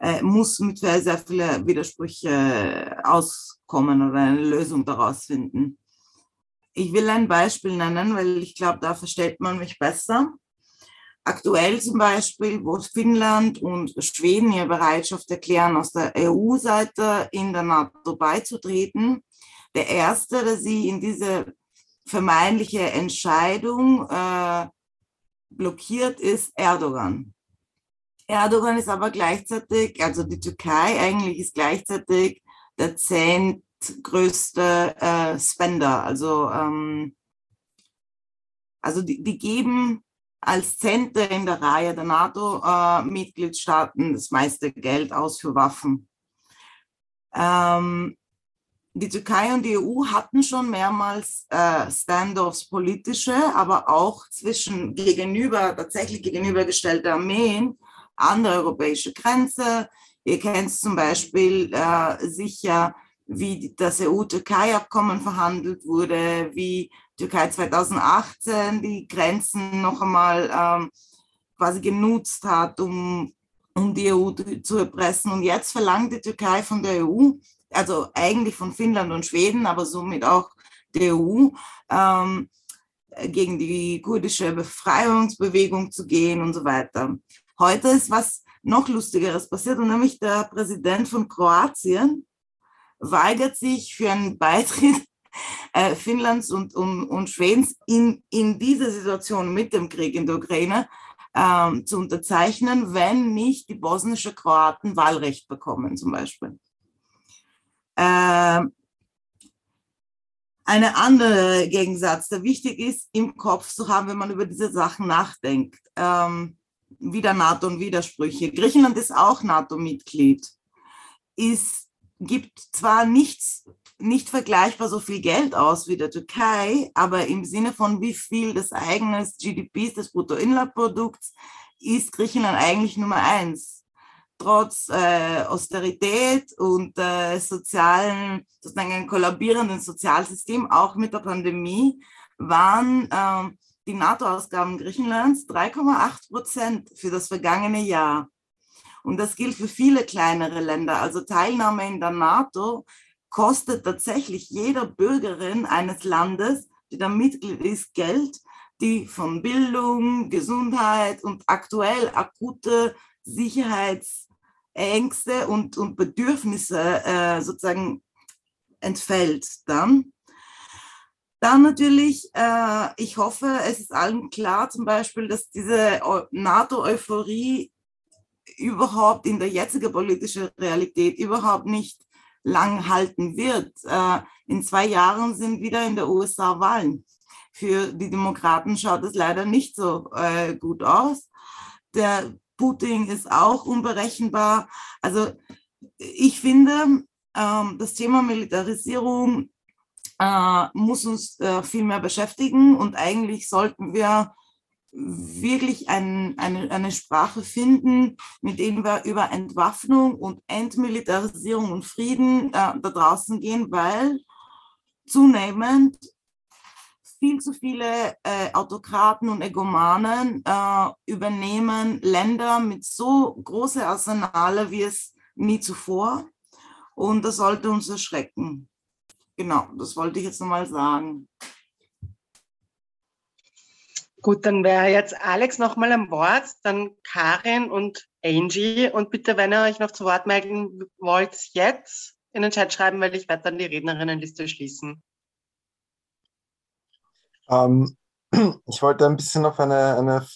äh, muss mit sehr, sehr vielen Widersprüchen auskommen oder eine Lösung daraus finden. Ich will ein Beispiel nennen, weil ich glaube, da versteht man mich besser. Aktuell zum Beispiel, wo Finnland und Schweden ihre Bereitschaft erklären, aus der EU-Seite in der NATO beizutreten. Der erste, der sie in diese vermeintliche Entscheidung äh, blockiert, ist Erdogan. Erdogan ist aber gleichzeitig, also die Türkei eigentlich ist gleichzeitig der zehntgrößte äh, Spender. Also, ähm, also die, die geben als Zehnte in der Reihe der NATO-Mitgliedstaaten äh, das meiste Geld aus für Waffen. Ähm, die Türkei und die EU hatten schon mehrmals äh, Standoffs politische, aber auch zwischen gegenüber, tatsächlich gegenübergestellte Armeen an der europäischen Grenze. Ihr kennt zum Beispiel äh, sicher, wie das EU-Türkei-Abkommen verhandelt wurde, wie Türkei 2018 die Grenzen noch einmal ähm, quasi genutzt hat, um, um die EU zu erpressen. Und jetzt verlangt die Türkei von der EU, also eigentlich von Finnland und Schweden, aber somit auch der EU, ähm, gegen die kurdische Befreiungsbewegung zu gehen und so weiter. Heute ist was noch Lustigeres passiert, und nämlich der Präsident von Kroatien weigert sich für einen Beitritt äh, Finnlands und, und, und Schwedens in, in dieser Situation mit dem Krieg in der Ukraine ähm, zu unterzeichnen, wenn nicht die bosnische Kroaten Wahlrecht bekommen, zum Beispiel. Ähm, eine andere Gegensatz, der wichtig ist, im Kopf zu haben, wenn man über diese Sachen nachdenkt. Ähm, wieder NATO und Widersprüche. Griechenland ist auch NATO-Mitglied, ist, gibt zwar nichts, nicht vergleichbar so viel Geld aus wie der Türkei, aber im Sinne von wie viel des eigenen GDPs, des Bruttoinlandprodukts, ist Griechenland eigentlich Nummer eins. Trotz äh, Austerität und äh, sozialen, sozusagen einem kollabierenden Sozialsystem, auch mit der Pandemie, waren äh, die NATO-Ausgaben Griechenlands 3,8 Prozent für das vergangene Jahr. Und das gilt für viele kleinere Länder. Also Teilnahme in der NATO kostet tatsächlich jeder Bürgerin eines Landes, die da Mitglied ist, Geld, die von Bildung, Gesundheit und aktuell akute Sicherheitsängste und, und Bedürfnisse äh, sozusagen entfällt dann. Dann natürlich, äh, ich hoffe, es ist allen klar zum Beispiel, dass diese NATO-Euphorie überhaupt in der jetzigen politischen Realität überhaupt nicht lang halten wird. Äh, in zwei Jahren sind wieder in der USA Wahlen. Für die Demokraten schaut es leider nicht so äh, gut aus. Der Putin ist auch unberechenbar. Also ich finde, ähm, das Thema Militarisierung äh, muss uns viel mehr beschäftigen und eigentlich sollten wir wirklich ein, eine, eine Sprache finden, mit dem wir über Entwaffnung und Entmilitarisierung und Frieden äh, da draußen gehen, weil zunehmend viel zu viele äh, Autokraten und Egomanen äh, übernehmen Länder mit so großen Arsenale wie es nie zuvor. Und das sollte uns erschrecken. Genau, das wollte ich jetzt nochmal sagen. Gut, dann wäre jetzt Alex nochmal am Wort, dann Karin und Angie. Und bitte, wenn ihr euch noch zu Wort melden wollt, jetzt in den Chat schreiben, weil ich werde dann die Rednerinnenliste schließen. Ähm, ich wollte ein bisschen auf eine, eine,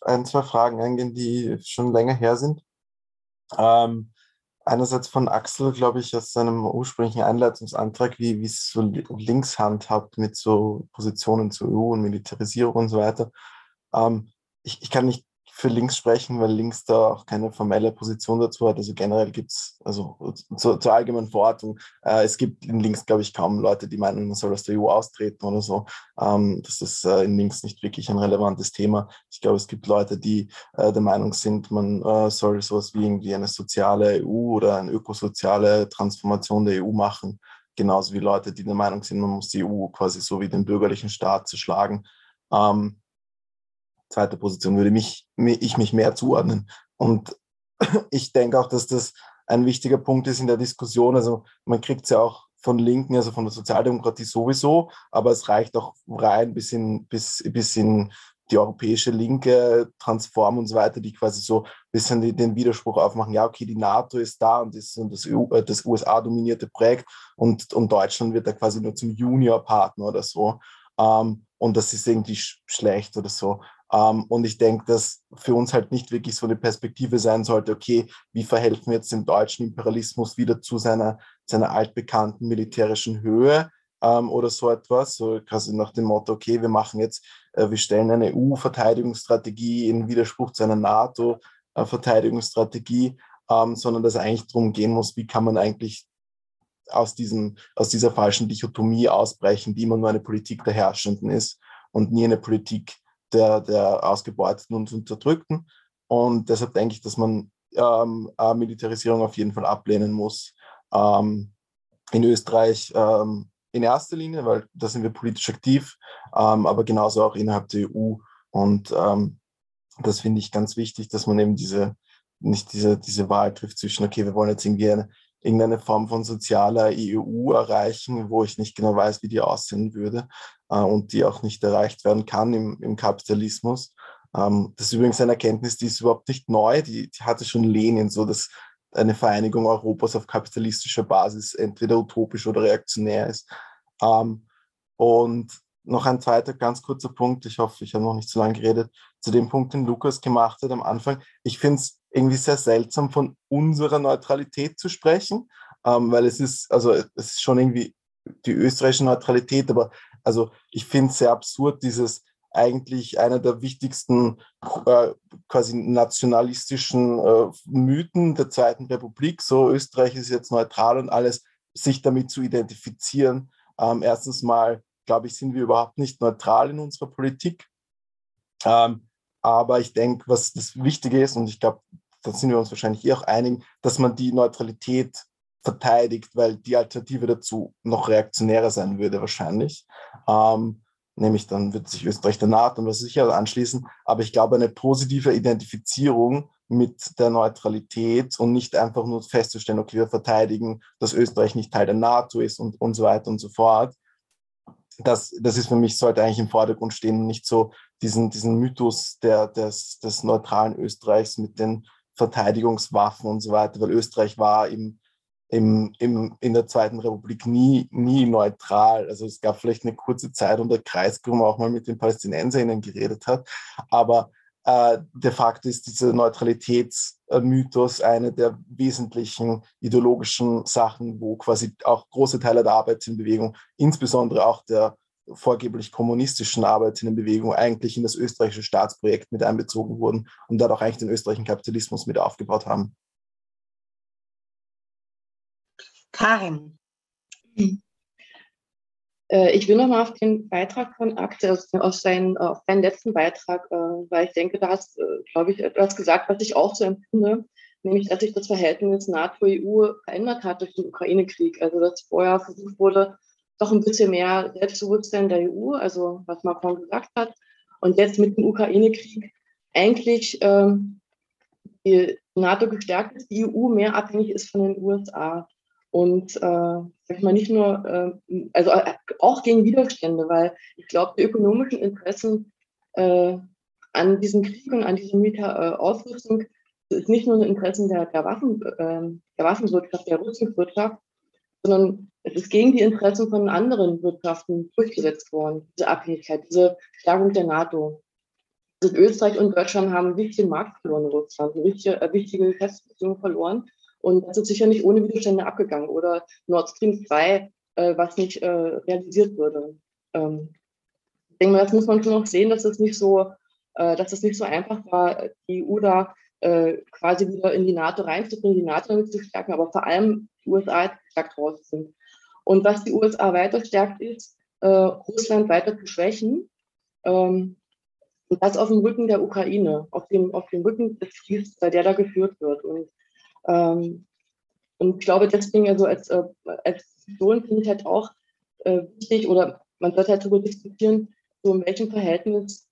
ein, zwei Fragen eingehen, die schon länger her sind. Ähm, einerseits von Axel, glaube ich, aus seinem ursprünglichen Einleitungsantrag, wie, es so links handhabt mit so Positionen zur EU und Militarisierung und so weiter. Ähm, ich, ich kann nicht für links sprechen, weil links da auch keine formelle Position dazu hat. Also generell gibt es, also zu, zur allgemeinen Verortung, äh, es gibt in links, glaube ich, kaum Leute, die meinen, man soll aus der EU austreten oder so. Ähm, das ist äh, in links nicht wirklich ein relevantes Thema. Ich glaube, es gibt Leute, die äh, der Meinung sind, man äh, soll sowas wie irgendwie eine soziale EU oder eine ökosoziale Transformation der EU machen. Genauso wie Leute, die der Meinung sind, man muss die EU quasi so wie den bürgerlichen Staat zerschlagen. Ähm, zweite Position würde mich, ich mich mehr zuordnen. Und ich denke auch, dass das ein wichtiger Punkt ist in der Diskussion. Also man kriegt es ja auch von Linken, also von der Sozialdemokratie sowieso, aber es reicht auch rein bis in, bis, bis in die europäische Linke, Transform und so weiter, die quasi so ein bisschen den Widerspruch aufmachen, ja, okay, die NATO ist da und ist das, EU, äh, das USA-dominierte Projekt und, und Deutschland wird da quasi nur zum Junior-Partner oder so. Ähm, und das ist irgendwie sch schlecht oder so. Ähm, und ich denke, dass für uns halt nicht wirklich so eine Perspektive sein sollte, okay, wie verhelfen wir jetzt dem deutschen Imperialismus wieder zu seiner, seiner altbekannten militärischen Höhe ähm, oder so etwas, so quasi nach dem Motto, okay, wir machen jetzt, äh, wir stellen eine EU-Verteidigungsstrategie in Widerspruch zu einer NATO-Verteidigungsstrategie, um, ähm, sondern dass eigentlich darum gehen muss, wie kann man eigentlich aus, diesem, aus dieser falschen Dichotomie ausbrechen, die immer nur eine Politik der Herrschenden ist und nie eine Politik der, der Ausgebeuteten und Unterdrückten. Und deshalb denke ich, dass man ähm, Militarisierung auf jeden Fall ablehnen muss. Ähm, in Österreich ähm, in erster Linie, weil da sind wir politisch aktiv, ähm, aber genauso auch innerhalb der EU. Und ähm, das finde ich ganz wichtig, dass man eben diese, nicht diese, diese Wahl trifft zwischen, okay, wir wollen jetzt irgendwie eine, irgendeine Form von sozialer EU erreichen, wo ich nicht genau weiß, wie die aussehen würde äh, und die auch nicht erreicht werden kann im, im Kapitalismus. Ähm, das ist übrigens eine Erkenntnis, die ist überhaupt nicht neu, die, die hatte schon Lenin so, dass eine Vereinigung Europas auf kapitalistischer Basis entweder utopisch oder reaktionär ist. Ähm, und noch ein zweiter ganz kurzer Punkt, ich hoffe, ich habe noch nicht zu lange geredet, zu dem Punkt, den Lukas gemacht hat am Anfang. Ich finde es irgendwie sehr seltsam, von unserer Neutralität zu sprechen, ähm, weil es ist, also es ist schon irgendwie die österreichische Neutralität, aber also ich finde es sehr absurd, dieses eigentlich einer der wichtigsten äh, quasi nationalistischen äh, Mythen der Zweiten Republik, so Österreich ist jetzt neutral und alles, sich damit zu identifizieren. Ähm, erstens mal, glaube ich, sind wir überhaupt nicht neutral in unserer Politik. Ähm, aber ich denke, was das Wichtige ist, und ich glaube, da sind wir uns wahrscheinlich eh auch einig, dass man die Neutralität verteidigt, weil die Alternative dazu noch reaktionärer sein würde wahrscheinlich. Ähm, nämlich dann wird sich Österreich der NATO und was sicher anschließen. Aber ich glaube, eine positive Identifizierung mit der Neutralität und nicht einfach nur festzustellen, okay, wir verteidigen, dass Österreich nicht Teil der NATO ist und, und so weiter und so fort. Das, das ist für mich, sollte eigentlich im Vordergrund stehen und nicht so diesen, diesen Mythos der, des, des neutralen Österreichs mit den Verteidigungswaffen und so weiter, weil Österreich war im, im, im, in der Zweiten Republik nie, nie neutral. Also es gab vielleicht eine kurze Zeit, wo der Kreisgrumm auch mal mit den PalästinenserInnen geredet hat, aber äh, de facto ist dieser Neutralitätsmythos eine der wesentlichen ideologischen Sachen, wo quasi auch große Teile der Arbeitsbewegung, insbesondere auch der vorgeblich kommunistischen Arbeiterinnenbewegung eigentlich in das österreichische Staatsprojekt mit einbezogen wurden und auch eigentlich den österreichischen Kapitalismus mit aufgebaut haben. Karin. Äh, ich will nochmal auf den Beitrag von Akte, also auf seinen, auf seinen letzten Beitrag, äh, weil ich denke, da hast, äh, glaube ich, etwas gesagt, was ich auch so empfinde, nämlich, dass sich das Verhältnis NATO-EU verändert hat durch den Ukraine-Krieg. Also, dass vorher versucht wurde, doch ein bisschen mehr Selbstbewusstsein der EU, also was Macron gesagt hat. Und jetzt mit dem Ukraine-Krieg eigentlich ähm, die NATO gestärkt ist, die EU mehr abhängig ist von den USA. Und äh, sag ich mal, nicht nur, äh, also äh, auch gegen Widerstände, weil ich glaube, die ökonomischen Interessen äh, an diesem Krieg und an dieser Militär-Ausrüstung ist nicht nur ein Interesse der, der, Waffen, äh, der Waffenwirtschaft, der Rüstungswirtschaft, sondern es ist gegen die Interessen von anderen Wirtschaften durchgesetzt worden, diese Abhängigkeit, diese Stärkung der NATO. Also Österreich und Deutschland haben wichtige Markt verloren in Russland, wichtige, äh, wichtige Geschäftsbeziehungen verloren. Und das ist sicher nicht ohne Widerstände abgegangen. Oder Nord Stream 2, äh, was nicht äh, realisiert würde. Ähm, ich denke mal, das muss man schon noch sehen, dass es nicht so, äh, dass es nicht so einfach war, die EU da äh, quasi wieder in die NATO reinzubringen, die NATO damit zu stärken, aber vor allem die USA gestärkt raus sind. Und was die USA weiter stärkt, ist, äh, Russland weiter zu schwächen. Ähm, und das auf dem Rücken der Ukraine, auf dem, auf dem Rücken des Kriegs, der da geführt wird. Und, ähm, und ich glaube, deswegen, also als, äh, als Diskussion finde ich halt auch äh, wichtig, oder man sollte halt darüber diskutieren, so in welchem Verhältnis,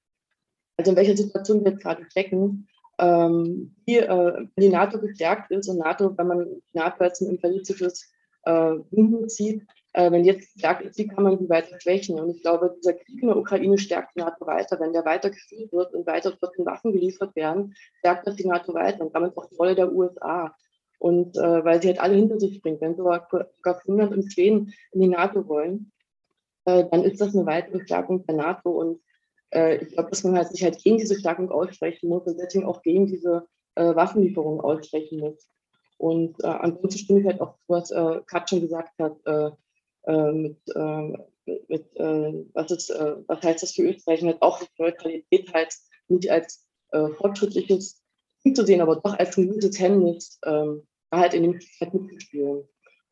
also in welcher Situation wir jetzt gerade stecken. ähm, die, äh, die NATO gestärkt ist und NATO, wenn man die NATO als ein imperialistisches äh, Bündnis sieht, äh, wenn jetzt gestärkt ist, wie kann man die weiter schwächen? Und ich glaube, dieser Krieg in der Ukraine stärkt die NATO weiter. Wenn der weiter geführt wird und weiter dorthin Waffen geliefert werden, stärkt das die NATO weiter und damit auch die Rolle der USA. Und äh, weil sie halt alle hinter sich bringt. Wenn sogar, Finnland und Schweden in die NATO wollen, äh, dann ist das eine weitere Stärkung der NATO. Und äh, ich glaube, dass man halt sich halt gegen diese Stärkung aussprechen muss und deswegen auch gegen diese äh, Waffenlieferungen aussprechen muss. Und äh, ansonsten stimme ich halt auch, was äh, Kat schon gesagt hat, äh, äh, mit, äh, mit äh, was, ist, äh, was heißt das für Österreich halt auch Neutralität halt nicht als fortschrittliches Ding zu sehen, aber doch als ein gutes Hemmnis, ähm, halt in dem Krieg halt mitzuspielen.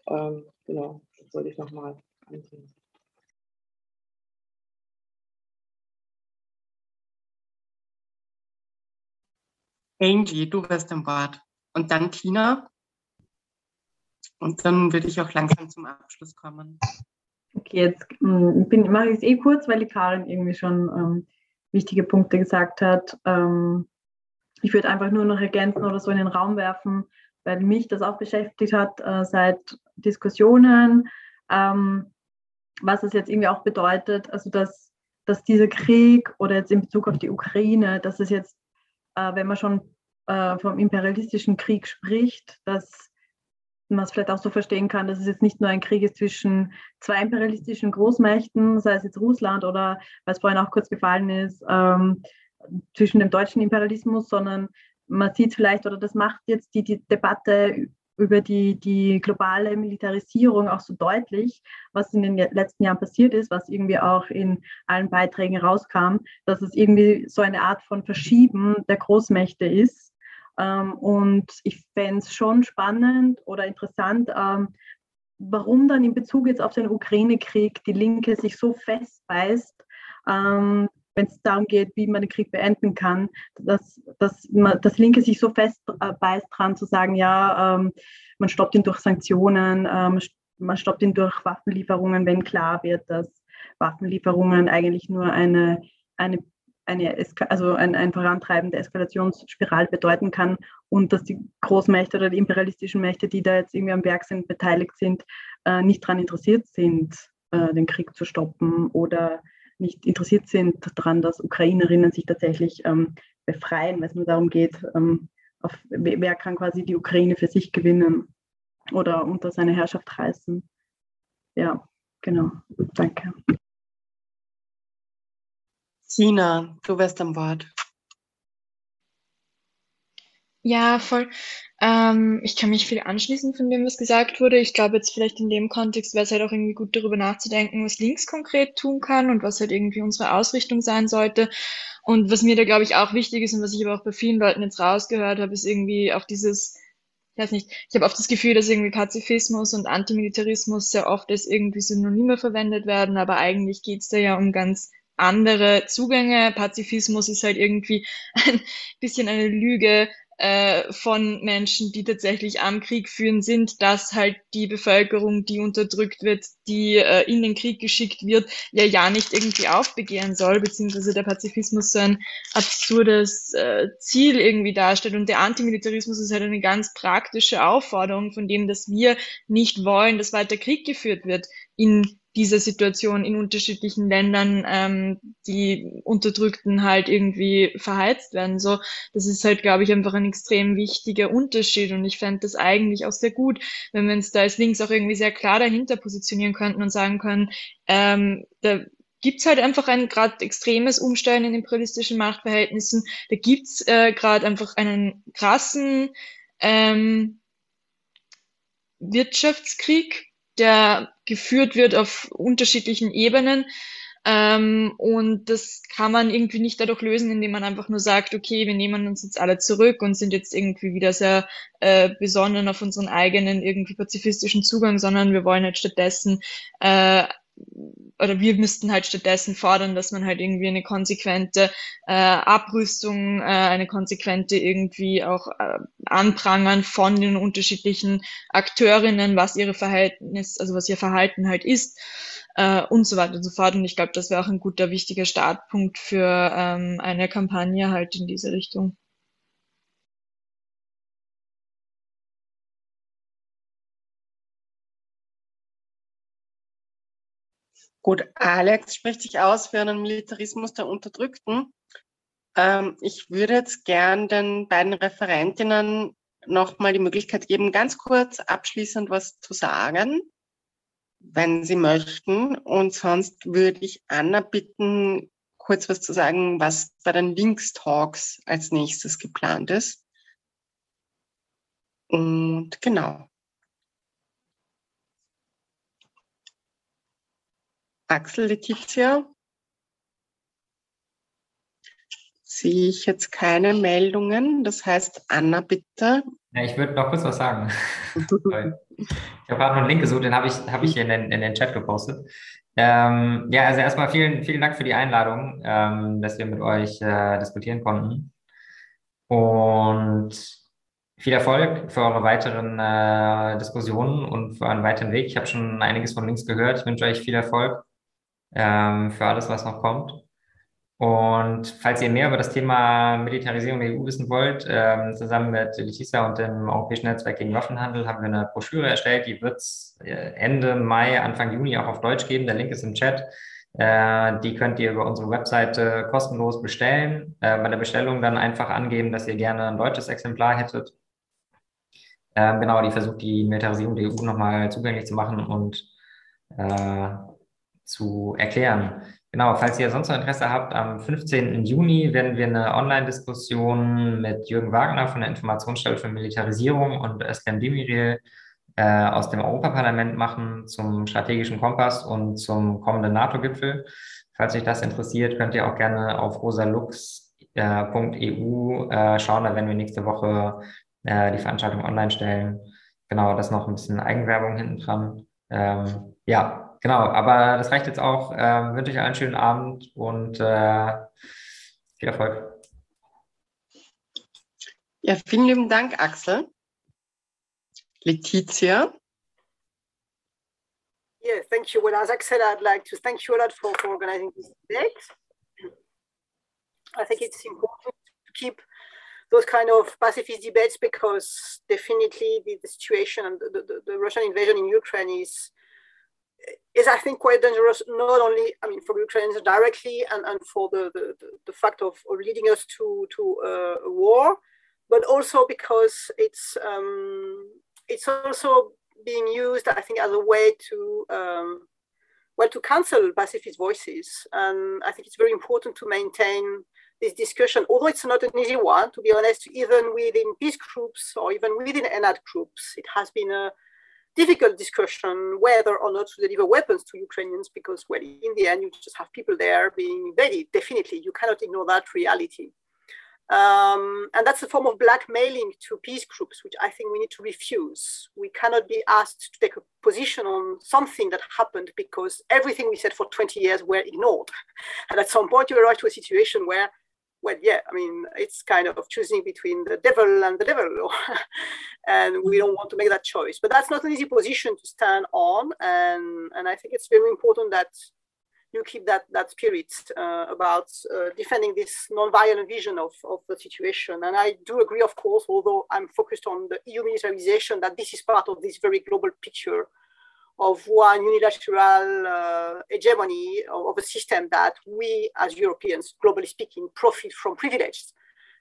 Ähm, genau, das wollte ich nochmal anbringen. Angie, du wirst am Wort. Und dann Tina. Und dann würde ich auch langsam zum Abschluss kommen. Okay, jetzt ähm, mache ich es eh kurz, weil die Karin irgendwie schon ähm, wichtige Punkte gesagt hat. Ähm, ich würde einfach nur noch ergänzen oder so in den Raum werfen, weil mich das auch beschäftigt hat äh, seit Diskussionen, ähm, was es jetzt irgendwie auch bedeutet, also dass, dass dieser Krieg oder jetzt in Bezug auf die Ukraine, dass es jetzt, äh, wenn man schon äh, vom imperialistischen Krieg spricht, dass man es vielleicht auch so verstehen kann, dass es jetzt nicht nur ein Krieg ist zwischen zwei imperialistischen Großmächten, sei es jetzt Russland oder, was vorhin auch kurz gefallen ist, ähm, zwischen dem deutschen Imperialismus, sondern man sieht vielleicht, oder das macht jetzt die, die Debatte über die, die globale Militarisierung auch so deutlich, was in den letzten Jahren passiert ist, was irgendwie auch in allen Beiträgen rauskam, dass es irgendwie so eine Art von Verschieben der Großmächte ist und ich fände es schon spannend oder interessant, ähm, warum dann in Bezug jetzt auf den Ukraine-Krieg die Linke sich so festbeißt, ähm, wenn es darum geht, wie man den Krieg beenden kann, dass, dass man, das Linke sich so festbeißt dran zu sagen, ja, ähm, man stoppt ihn durch Sanktionen, ähm, man stoppt ihn durch Waffenlieferungen, wenn klar wird, dass Waffenlieferungen eigentlich nur eine, eine eine, also ein, ein Vorantreiben der Eskalationsspirale bedeuten kann und dass die Großmächte oder die imperialistischen Mächte, die da jetzt irgendwie am Werk sind, beteiligt sind, äh, nicht daran interessiert sind, äh, den Krieg zu stoppen oder nicht interessiert sind daran, dass Ukrainerinnen sich tatsächlich ähm, befreien, wenn es nur darum geht, ähm, auf, wer kann quasi die Ukraine für sich gewinnen oder unter seine Herrschaft reißen. Ja, genau. Danke. Tina, du wärst am Wort. Ja, voll. Ähm, ich kann mich viel anschließen von dem, was gesagt wurde. Ich glaube jetzt vielleicht in dem Kontext wäre es halt auch irgendwie gut, darüber nachzudenken, was links konkret tun kann und was halt irgendwie unsere Ausrichtung sein sollte. Und was mir da, glaube ich, auch wichtig ist und was ich aber auch bei vielen Leuten jetzt rausgehört habe, ist irgendwie auch dieses, ich weiß nicht, ich habe oft das Gefühl, dass irgendwie Pazifismus und Antimilitarismus sehr oft als irgendwie Synonyme verwendet werden, aber eigentlich geht's da ja um ganz andere Zugänge. Pazifismus ist halt irgendwie ein bisschen eine Lüge äh, von Menschen, die tatsächlich am Krieg führen, sind, dass halt die Bevölkerung, die unterdrückt wird, die äh, in den Krieg geschickt wird, ja ja nicht irgendwie aufbegehren soll, beziehungsweise der Pazifismus so ein absurdes äh, Ziel irgendwie darstellt. Und der Antimilitarismus ist halt eine ganz praktische Aufforderung von dem, dass wir nicht wollen, dass weiter Krieg geführt wird in dieser Situation in unterschiedlichen Ländern ähm, die Unterdrückten halt irgendwie verheizt werden. So, das ist halt, glaube ich, einfach ein extrem wichtiger Unterschied. Und ich fände das eigentlich auch sehr gut, wenn wir uns da als Links auch irgendwie sehr klar dahinter positionieren könnten und sagen können, ähm, da gibt's halt einfach ein gerade extremes Umstellen in imperialistischen Machtverhältnissen. Da gibt's äh, gerade einfach einen krassen ähm, Wirtschaftskrieg, der geführt wird auf unterschiedlichen Ebenen. Ähm, und das kann man irgendwie nicht dadurch lösen, indem man einfach nur sagt, okay, wir nehmen uns jetzt alle zurück und sind jetzt irgendwie wieder sehr äh, besonnen auf unseren eigenen irgendwie pazifistischen Zugang, sondern wir wollen halt stattdessen äh, oder wir müssten halt stattdessen fordern, dass man halt irgendwie eine konsequente äh, Abrüstung, äh, eine konsequente irgendwie auch äh, Anprangern von den unterschiedlichen Akteurinnen, was ihre Verhältnis, also was ihr Verhalten halt ist äh, und so weiter und so fort. Und ich glaube, das wäre auch ein guter, wichtiger Startpunkt für ähm, eine Kampagne halt in diese Richtung. Gut, Alex spricht sich aus für einen Militarismus der Unterdrückten. Ähm, ich würde jetzt gern den beiden Referentinnen nochmal die Möglichkeit geben, ganz kurz abschließend was zu sagen, wenn sie möchten. Und sonst würde ich Anna bitten, kurz was zu sagen, was bei den Links Talks als nächstes geplant ist. Und genau. Axel Letizia. Sehe ich jetzt keine Meldungen. Das heißt, Anna, bitte. Ja, ich würde noch kurz was sagen. ich habe gerade noch einen Link gesucht, den habe ich, hab ich hier in den, in den Chat gepostet. Ähm, ja, also erstmal vielen, vielen Dank für die Einladung, ähm, dass wir mit euch äh, diskutieren konnten. Und viel Erfolg für eure weiteren äh, Diskussionen und für euren weiteren Weg. Ich habe schon einiges von links gehört. Ich wünsche euch viel Erfolg ähm, für alles, was noch kommt. Und falls ihr mehr über das Thema Militarisierung der EU wissen wollt, ähm, zusammen mit Letizia und dem Europäischen Netzwerk gegen Waffenhandel haben wir eine Broschüre erstellt, die wird es äh, Ende Mai, Anfang Juni auch auf Deutsch geben. Der Link ist im Chat. Äh, die könnt ihr über unsere Webseite kostenlos bestellen. Äh, bei der Bestellung dann einfach angeben, dass ihr gerne ein deutsches Exemplar hättet. Äh, genau, die versucht die Militarisierung der EU nochmal zugänglich zu machen und äh, zu erklären. Genau, falls ihr sonst noch Interesse habt, am 15. Juni werden wir eine Online-Diskussion mit Jürgen Wagner von der Informationsstelle für Militarisierung und Özlem Demirel äh, aus dem Europaparlament machen zum strategischen Kompass und zum kommenden NATO-Gipfel. Falls euch das interessiert, könnt ihr auch gerne auf rosalux.eu äh, schauen. Da werden wir nächste Woche äh, die Veranstaltung online stellen. Genau, das noch ein bisschen Eigenwerbung hinten dran. Ähm, ja, genau, aber das reicht jetzt auch. Ähm, wünsche euch einen schönen Abend und äh, viel Erfolg. Ja, vielen lieben Dank, Axel. Letizia. Yeah, thank you. Well, as Axel, I'd like to thank you a lot for, for organizing this debate. I think it's important to keep those kind of pacifist debates because definitely the, the situation and the, the, the, Russian invasion in Ukraine is is I think quite dangerous, not only I mean for Ukrainians directly and, and for the, the, the fact of, leading us to to uh, war, but also because it's um, it's also being used I think as a way to um, well to cancel pacifist voices, and I think it's very important to maintain this discussion, although it's not an easy one, to be honest, even within peace groups or even within ENAD groups, it has been a difficult discussion whether or not to deliver weapons to Ukrainians because, well, in the end, you just have people there being very definitely, you cannot ignore that reality. Um, and that's a form of blackmailing to peace groups, which I think we need to refuse. We cannot be asked to take a position on something that happened because everything we said for 20 years were ignored. And at some point, you arrive to a situation where well, yeah, I mean, it's kind of choosing between the devil and the devil, and we don't want to make that choice. But that's not an easy position to stand on, and and I think it's very important that you keep that that spirit uh, about uh, defending this non-violent vision of, of the situation. And I do agree, of course, although I'm focused on the EU militarization, that this is part of this very global picture of one unilateral uh, hegemony of a system that we as Europeans, globally speaking, profit from privileges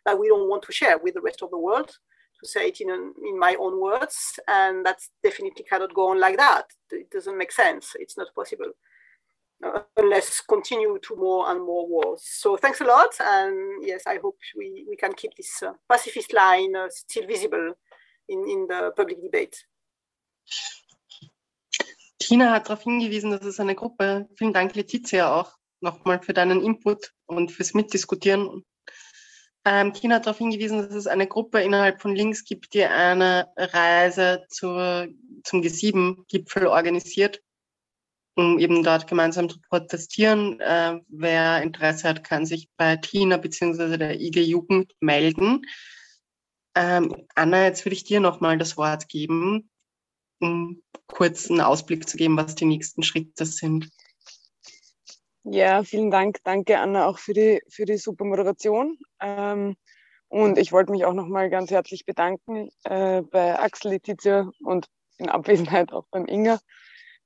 that we don't want to share with the rest of the world, to say it in, in my own words. And that definitely cannot go on like that. It doesn't make sense. It's not possible. Uh, unless continue to more and more wars. So thanks a lot. And yes, I hope we, we can keep this uh, pacifist line uh, still visible in, in the public debate. Tina hat darauf hingewiesen, dass es eine Gruppe, vielen Dank Letizia auch nochmal für deinen Input und fürs Mitdiskutieren. Ähm, Tina hat darauf hingewiesen, dass es eine Gruppe innerhalb von Links gibt, die eine Reise zur, zum G7-Gipfel organisiert, um eben dort gemeinsam zu protestieren. Äh, wer Interesse hat, kann sich bei Tina bzw. der IG Jugend melden. Ähm, Anna, jetzt würde ich dir nochmal das Wort geben um kurz einen Ausblick zu geben, was die nächsten Schritte sind. Ja, vielen Dank. Danke, Anna, auch für die, für die super Moderation. Ähm, und ich wollte mich auch nochmal ganz herzlich bedanken äh, bei Axel Letizia und in Abwesenheit auch beim Inga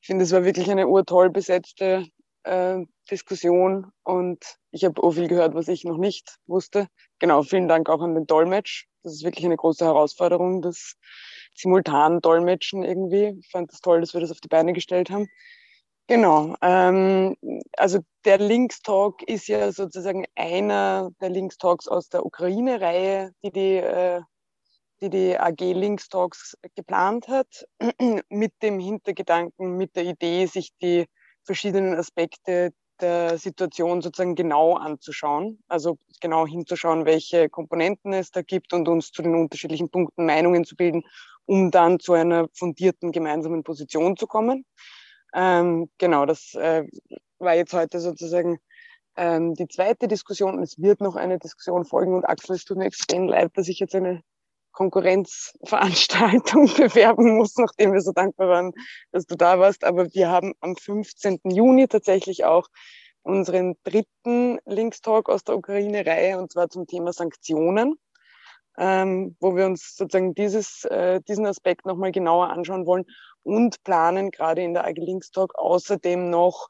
Ich finde, es war wirklich eine urtoll besetzte äh, Diskussion und ich habe auch viel gehört, was ich noch nicht wusste. Genau, vielen Dank auch an den Dolmetsch. Das ist wirklich eine große Herausforderung, das simultan Dolmetschen irgendwie. Ich fand das toll, dass wir das auf die Beine gestellt haben. Genau. Ähm, also der Links Talk ist ja sozusagen einer der Links Talks aus der Ukraine-Reihe, die die, äh, die die AG Links Talks geplant hat, mit dem Hintergedanken, mit der Idee, sich die verschiedenen Aspekte der Situation sozusagen genau anzuschauen, also genau hinzuschauen, welche Komponenten es da gibt und uns zu den unterschiedlichen Punkten Meinungen zu bilden, um dann zu einer fundierten gemeinsamen Position zu kommen. Ähm, genau, das äh, war jetzt heute sozusagen ähm, die zweite Diskussion es wird noch eine Diskussion folgen und Axel, es tut mir extrem leid, dass ich jetzt eine Konkurrenzveranstaltung bewerben muss, nachdem wir so dankbar waren, dass du da warst. Aber wir haben am 15. Juni tatsächlich auch unseren dritten Linkstalk aus der Ukraine-Reihe und zwar zum Thema Sanktionen, ähm, wo wir uns sozusagen dieses, äh, diesen Aspekt nochmal genauer anschauen wollen und planen gerade in der AG Linkstalk außerdem noch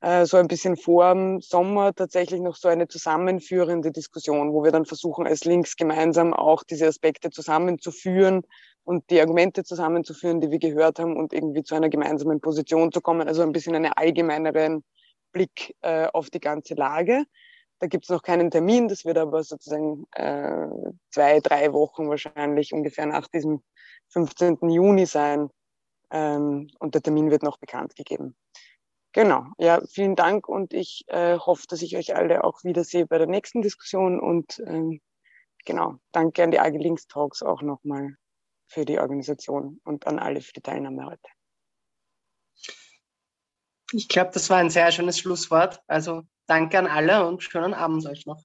äh, so ein bisschen vor dem Sommer tatsächlich noch so eine zusammenführende Diskussion, wo wir dann versuchen, als Links gemeinsam auch diese Aspekte zusammenzuführen und die Argumente zusammenzuführen, die wir gehört haben und irgendwie zu einer gemeinsamen Position zu kommen. Also ein bisschen einen allgemeineren Blick äh, auf die ganze Lage. Da gibt es noch keinen Termin, das wird aber sozusagen äh, zwei, drei Wochen wahrscheinlich ungefähr nach diesem 15. Juni sein. Ähm, und der Termin wird noch bekannt gegeben. Genau, ja, vielen Dank und ich äh, hoffe, dass ich euch alle auch wiedersehe bei der nächsten Diskussion und ähm, genau, danke an die AG Links Talks auch nochmal für die Organisation und an alle für die Teilnahme heute. Ich glaube, das war ein sehr schönes Schlusswort. Also danke an alle und schönen Abend euch noch.